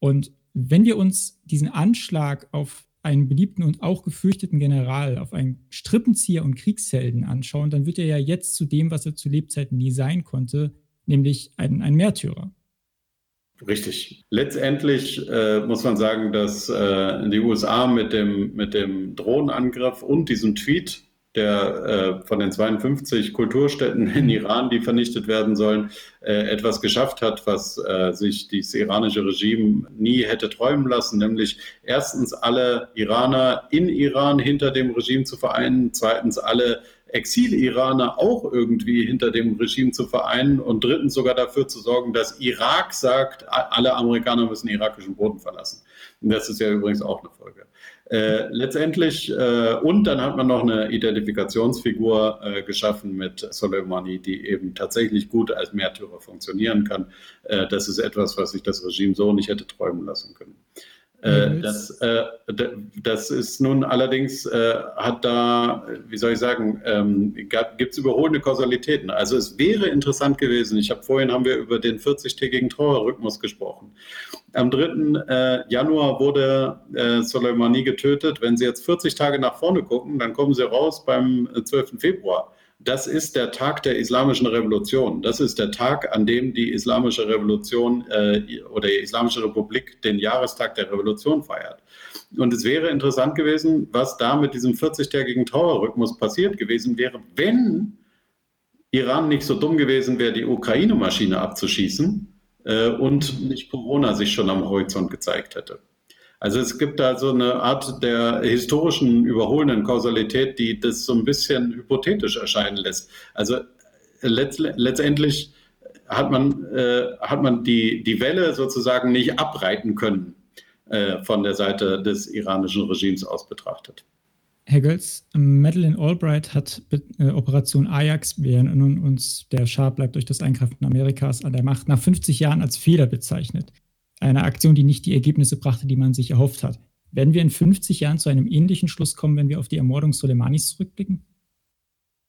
Und wenn wir uns diesen Anschlag auf einen beliebten und auch gefürchteten General, auf einen Strippenzieher und Kriegshelden anschauen, dann wird er ja jetzt zu dem, was er zu Lebzeiten nie sein konnte, nämlich ein, ein Märtyrer. Richtig. Letztendlich äh, muss man sagen, dass äh, die USA mit dem, mit dem Drohnenangriff und diesem Tweet, der äh, von den 52 Kulturstätten in Iran, die vernichtet werden sollen, äh, etwas geschafft hat, was äh, sich das iranische Regime nie hätte träumen lassen, nämlich erstens alle Iraner in Iran hinter dem Regime zu vereinen, zweitens alle Exil-Iraner auch irgendwie hinter dem Regime zu vereinen und drittens sogar dafür zu sorgen, dass Irak sagt, alle Amerikaner müssen irakischen Boden verlassen. Und das ist ja übrigens auch eine Folge. Äh, letztendlich, äh, und dann hat man noch eine Identifikationsfigur äh, geschaffen mit Soleimani, die eben tatsächlich gut als Märtyrer funktionieren kann. Äh, das ist etwas, was sich das Regime so nicht hätte träumen lassen können. Äh, das, äh, das ist nun allerdings, äh, hat da, wie soll ich sagen, ähm, gibt es überholende Kausalitäten. Also es wäre interessant gewesen, ich habe vorhin haben wir über den 40-tägigen Trauerrhythmus gesprochen. Am 3. Äh, Januar wurde Soleimani getötet. Wenn Sie jetzt 40 Tage nach vorne gucken, dann kommen Sie raus beim 12. Februar das ist der Tag der Islamischen Revolution. Das ist der Tag, an dem die Islamische Revolution äh, oder die Islamische Republik den Jahrestag der Revolution feiert. Und es wäre interessant gewesen, was da mit diesem 40-tägigen Trauerrhythmus passiert gewesen wäre, wenn Iran nicht so dumm gewesen wäre, die Ukraine-Maschine abzuschießen äh, und nicht Corona sich schon am Horizont gezeigt hätte. Also es gibt da so eine Art der historischen überholenden Kausalität, die das so ein bisschen hypothetisch erscheinen lässt. Also letzt, letztendlich hat man, äh, hat man die, die Welle sozusagen nicht abreiten können äh, von der Seite des iranischen Regimes aus betrachtet. Herr Götz, Madeleine Albright hat äh, Operation Ajax, wir erinnern uns, der Schah bleibt durch das Eingreifen Amerikas an der Macht, nach 50 Jahren als Fehler bezeichnet. Eine Aktion, die nicht die Ergebnisse brachte, die man sich erhofft hat. Werden wir in 50 Jahren zu einem ähnlichen Schluss kommen, wenn wir auf die Ermordung Soleimanis zurückblicken?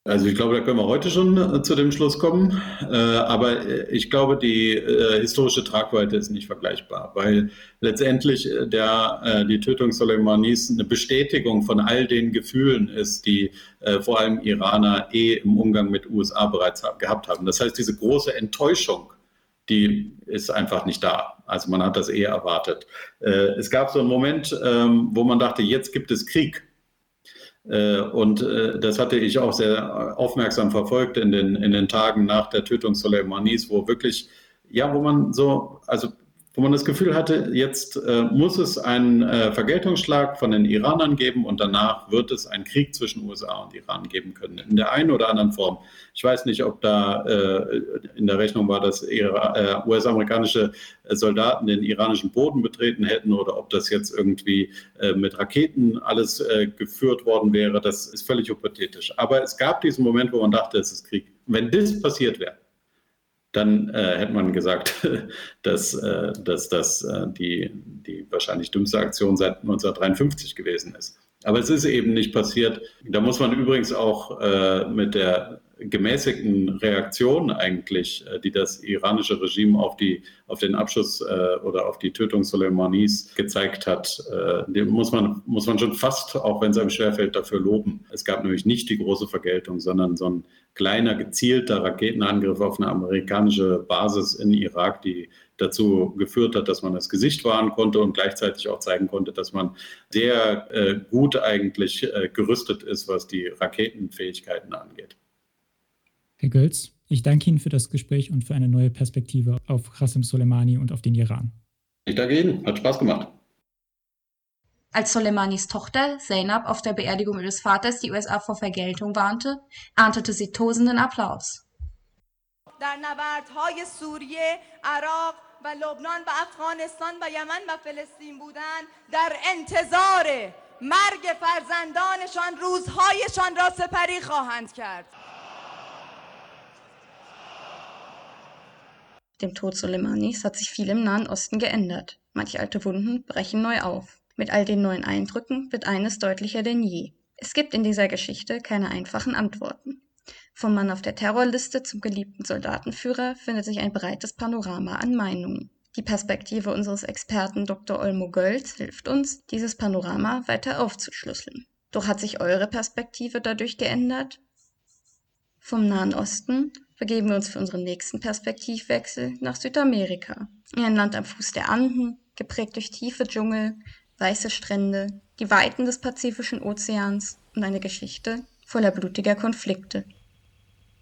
Also ich glaube, da können wir heute schon äh, zu dem Schluss kommen. Äh, aber äh, ich glaube, die historische Tragweite ist nicht vergleichbar, weil letztendlich der, die Tötung Soleimanis eine Bestätigung von all den Gefühlen ist, die vor allem Iraner eh im Umgang mit USA bereits gehabt haben. Das heißt, diese große Enttäuschung, die ist einfach nicht da. Also man hat das eh erwartet. es gab so einen Moment, ähm, wo man dachte, jetzt gibt es Krieg. Äh, und äh, das hatte ich auch sehr aufmerksam verfolgt in den, in den Tagen nach der Tötung Soleimanis, wo wirklich, ja, wo man so, also wo man das Gefühl hatte, jetzt äh, muss es einen äh, Vergeltungsschlag von den Iranern geben und danach wird es einen Krieg zwischen USA und Iran geben können, in der einen oder anderen Form. Ich weiß nicht, ob da äh, in der Rechnung war, dass äh, US-amerikanische Soldaten den iranischen Boden betreten hätten oder ob das jetzt irgendwie äh, mit Raketen alles äh, geführt worden wäre. Das ist völlig hypothetisch. Aber es gab diesen Moment, wo man dachte, es ist Krieg. Wenn das passiert wäre, dann äh, hätte man gesagt, dass, äh, dass das äh, die, die wahrscheinlich dümmste Aktion seit 1953 gewesen ist. Aber es ist eben nicht passiert. Da muss man übrigens auch äh, mit der gemäßigten Reaktion eigentlich, äh, die das iranische Regime auf, die, auf den Abschuss äh, oder auf die Tötung Soleimanis gezeigt hat, äh, muss, man, muss man schon fast, auch wenn es einem schwerfällt, dafür loben. Es gab nämlich nicht die große Vergeltung, sondern so ein kleiner, gezielter Raketenangriff auf eine amerikanische Basis in Irak, die dazu geführt hat, dass man das Gesicht wahren konnte und gleichzeitig auch zeigen konnte, dass man sehr äh, gut eigentlich äh, gerüstet ist, was die Raketenfähigkeiten angeht. Herr Gölz, ich danke Ihnen für das Gespräch und für eine neue Perspektive auf Qasem Soleimani und auf den Iran. Ich danke Ihnen, hat Spaß gemacht. Als Soleimanis Tochter Zainab auf der Beerdigung ihres Vaters die USA vor Vergeltung warnte, erntete sie tosenden Applaus. در نبردهای سوریه، عراق و لبنان و افغانستان و یمن و فلسطین بودند در انتظار مرگ فرزندانشان روزهایشان را سپری خواهند کرد. Dem Tod Soleimanis hat sich viel im Nahen Osten geändert. Manche alte Wunden brechen neu auf. Mit all den neuen Eindrücken wird eines deutlicher denn je. Es gibt in dieser Geschichte keine einfachen Antworten. Vom Mann auf der Terrorliste zum geliebten Soldatenführer findet sich ein breites Panorama an Meinungen. Die Perspektive unseres Experten Dr. Olmo Gölz hilft uns, dieses Panorama weiter aufzuschlüsseln. Doch hat sich eure Perspektive dadurch geändert? Vom Nahen Osten begeben wir uns für unseren nächsten Perspektivwechsel nach Südamerika, in ein Land am Fuß der Anden, geprägt durch tiefe Dschungel, weiße Strände, die Weiten des Pazifischen Ozeans und eine Geschichte voller blutiger Konflikte.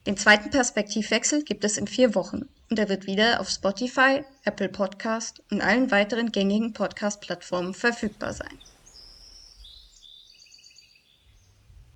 Den zweiten Perspektivwechsel gibt es in vier Wochen und er wird wieder auf Spotify, Apple Podcast und allen weiteren gängigen Podcast-Plattformen verfügbar sein.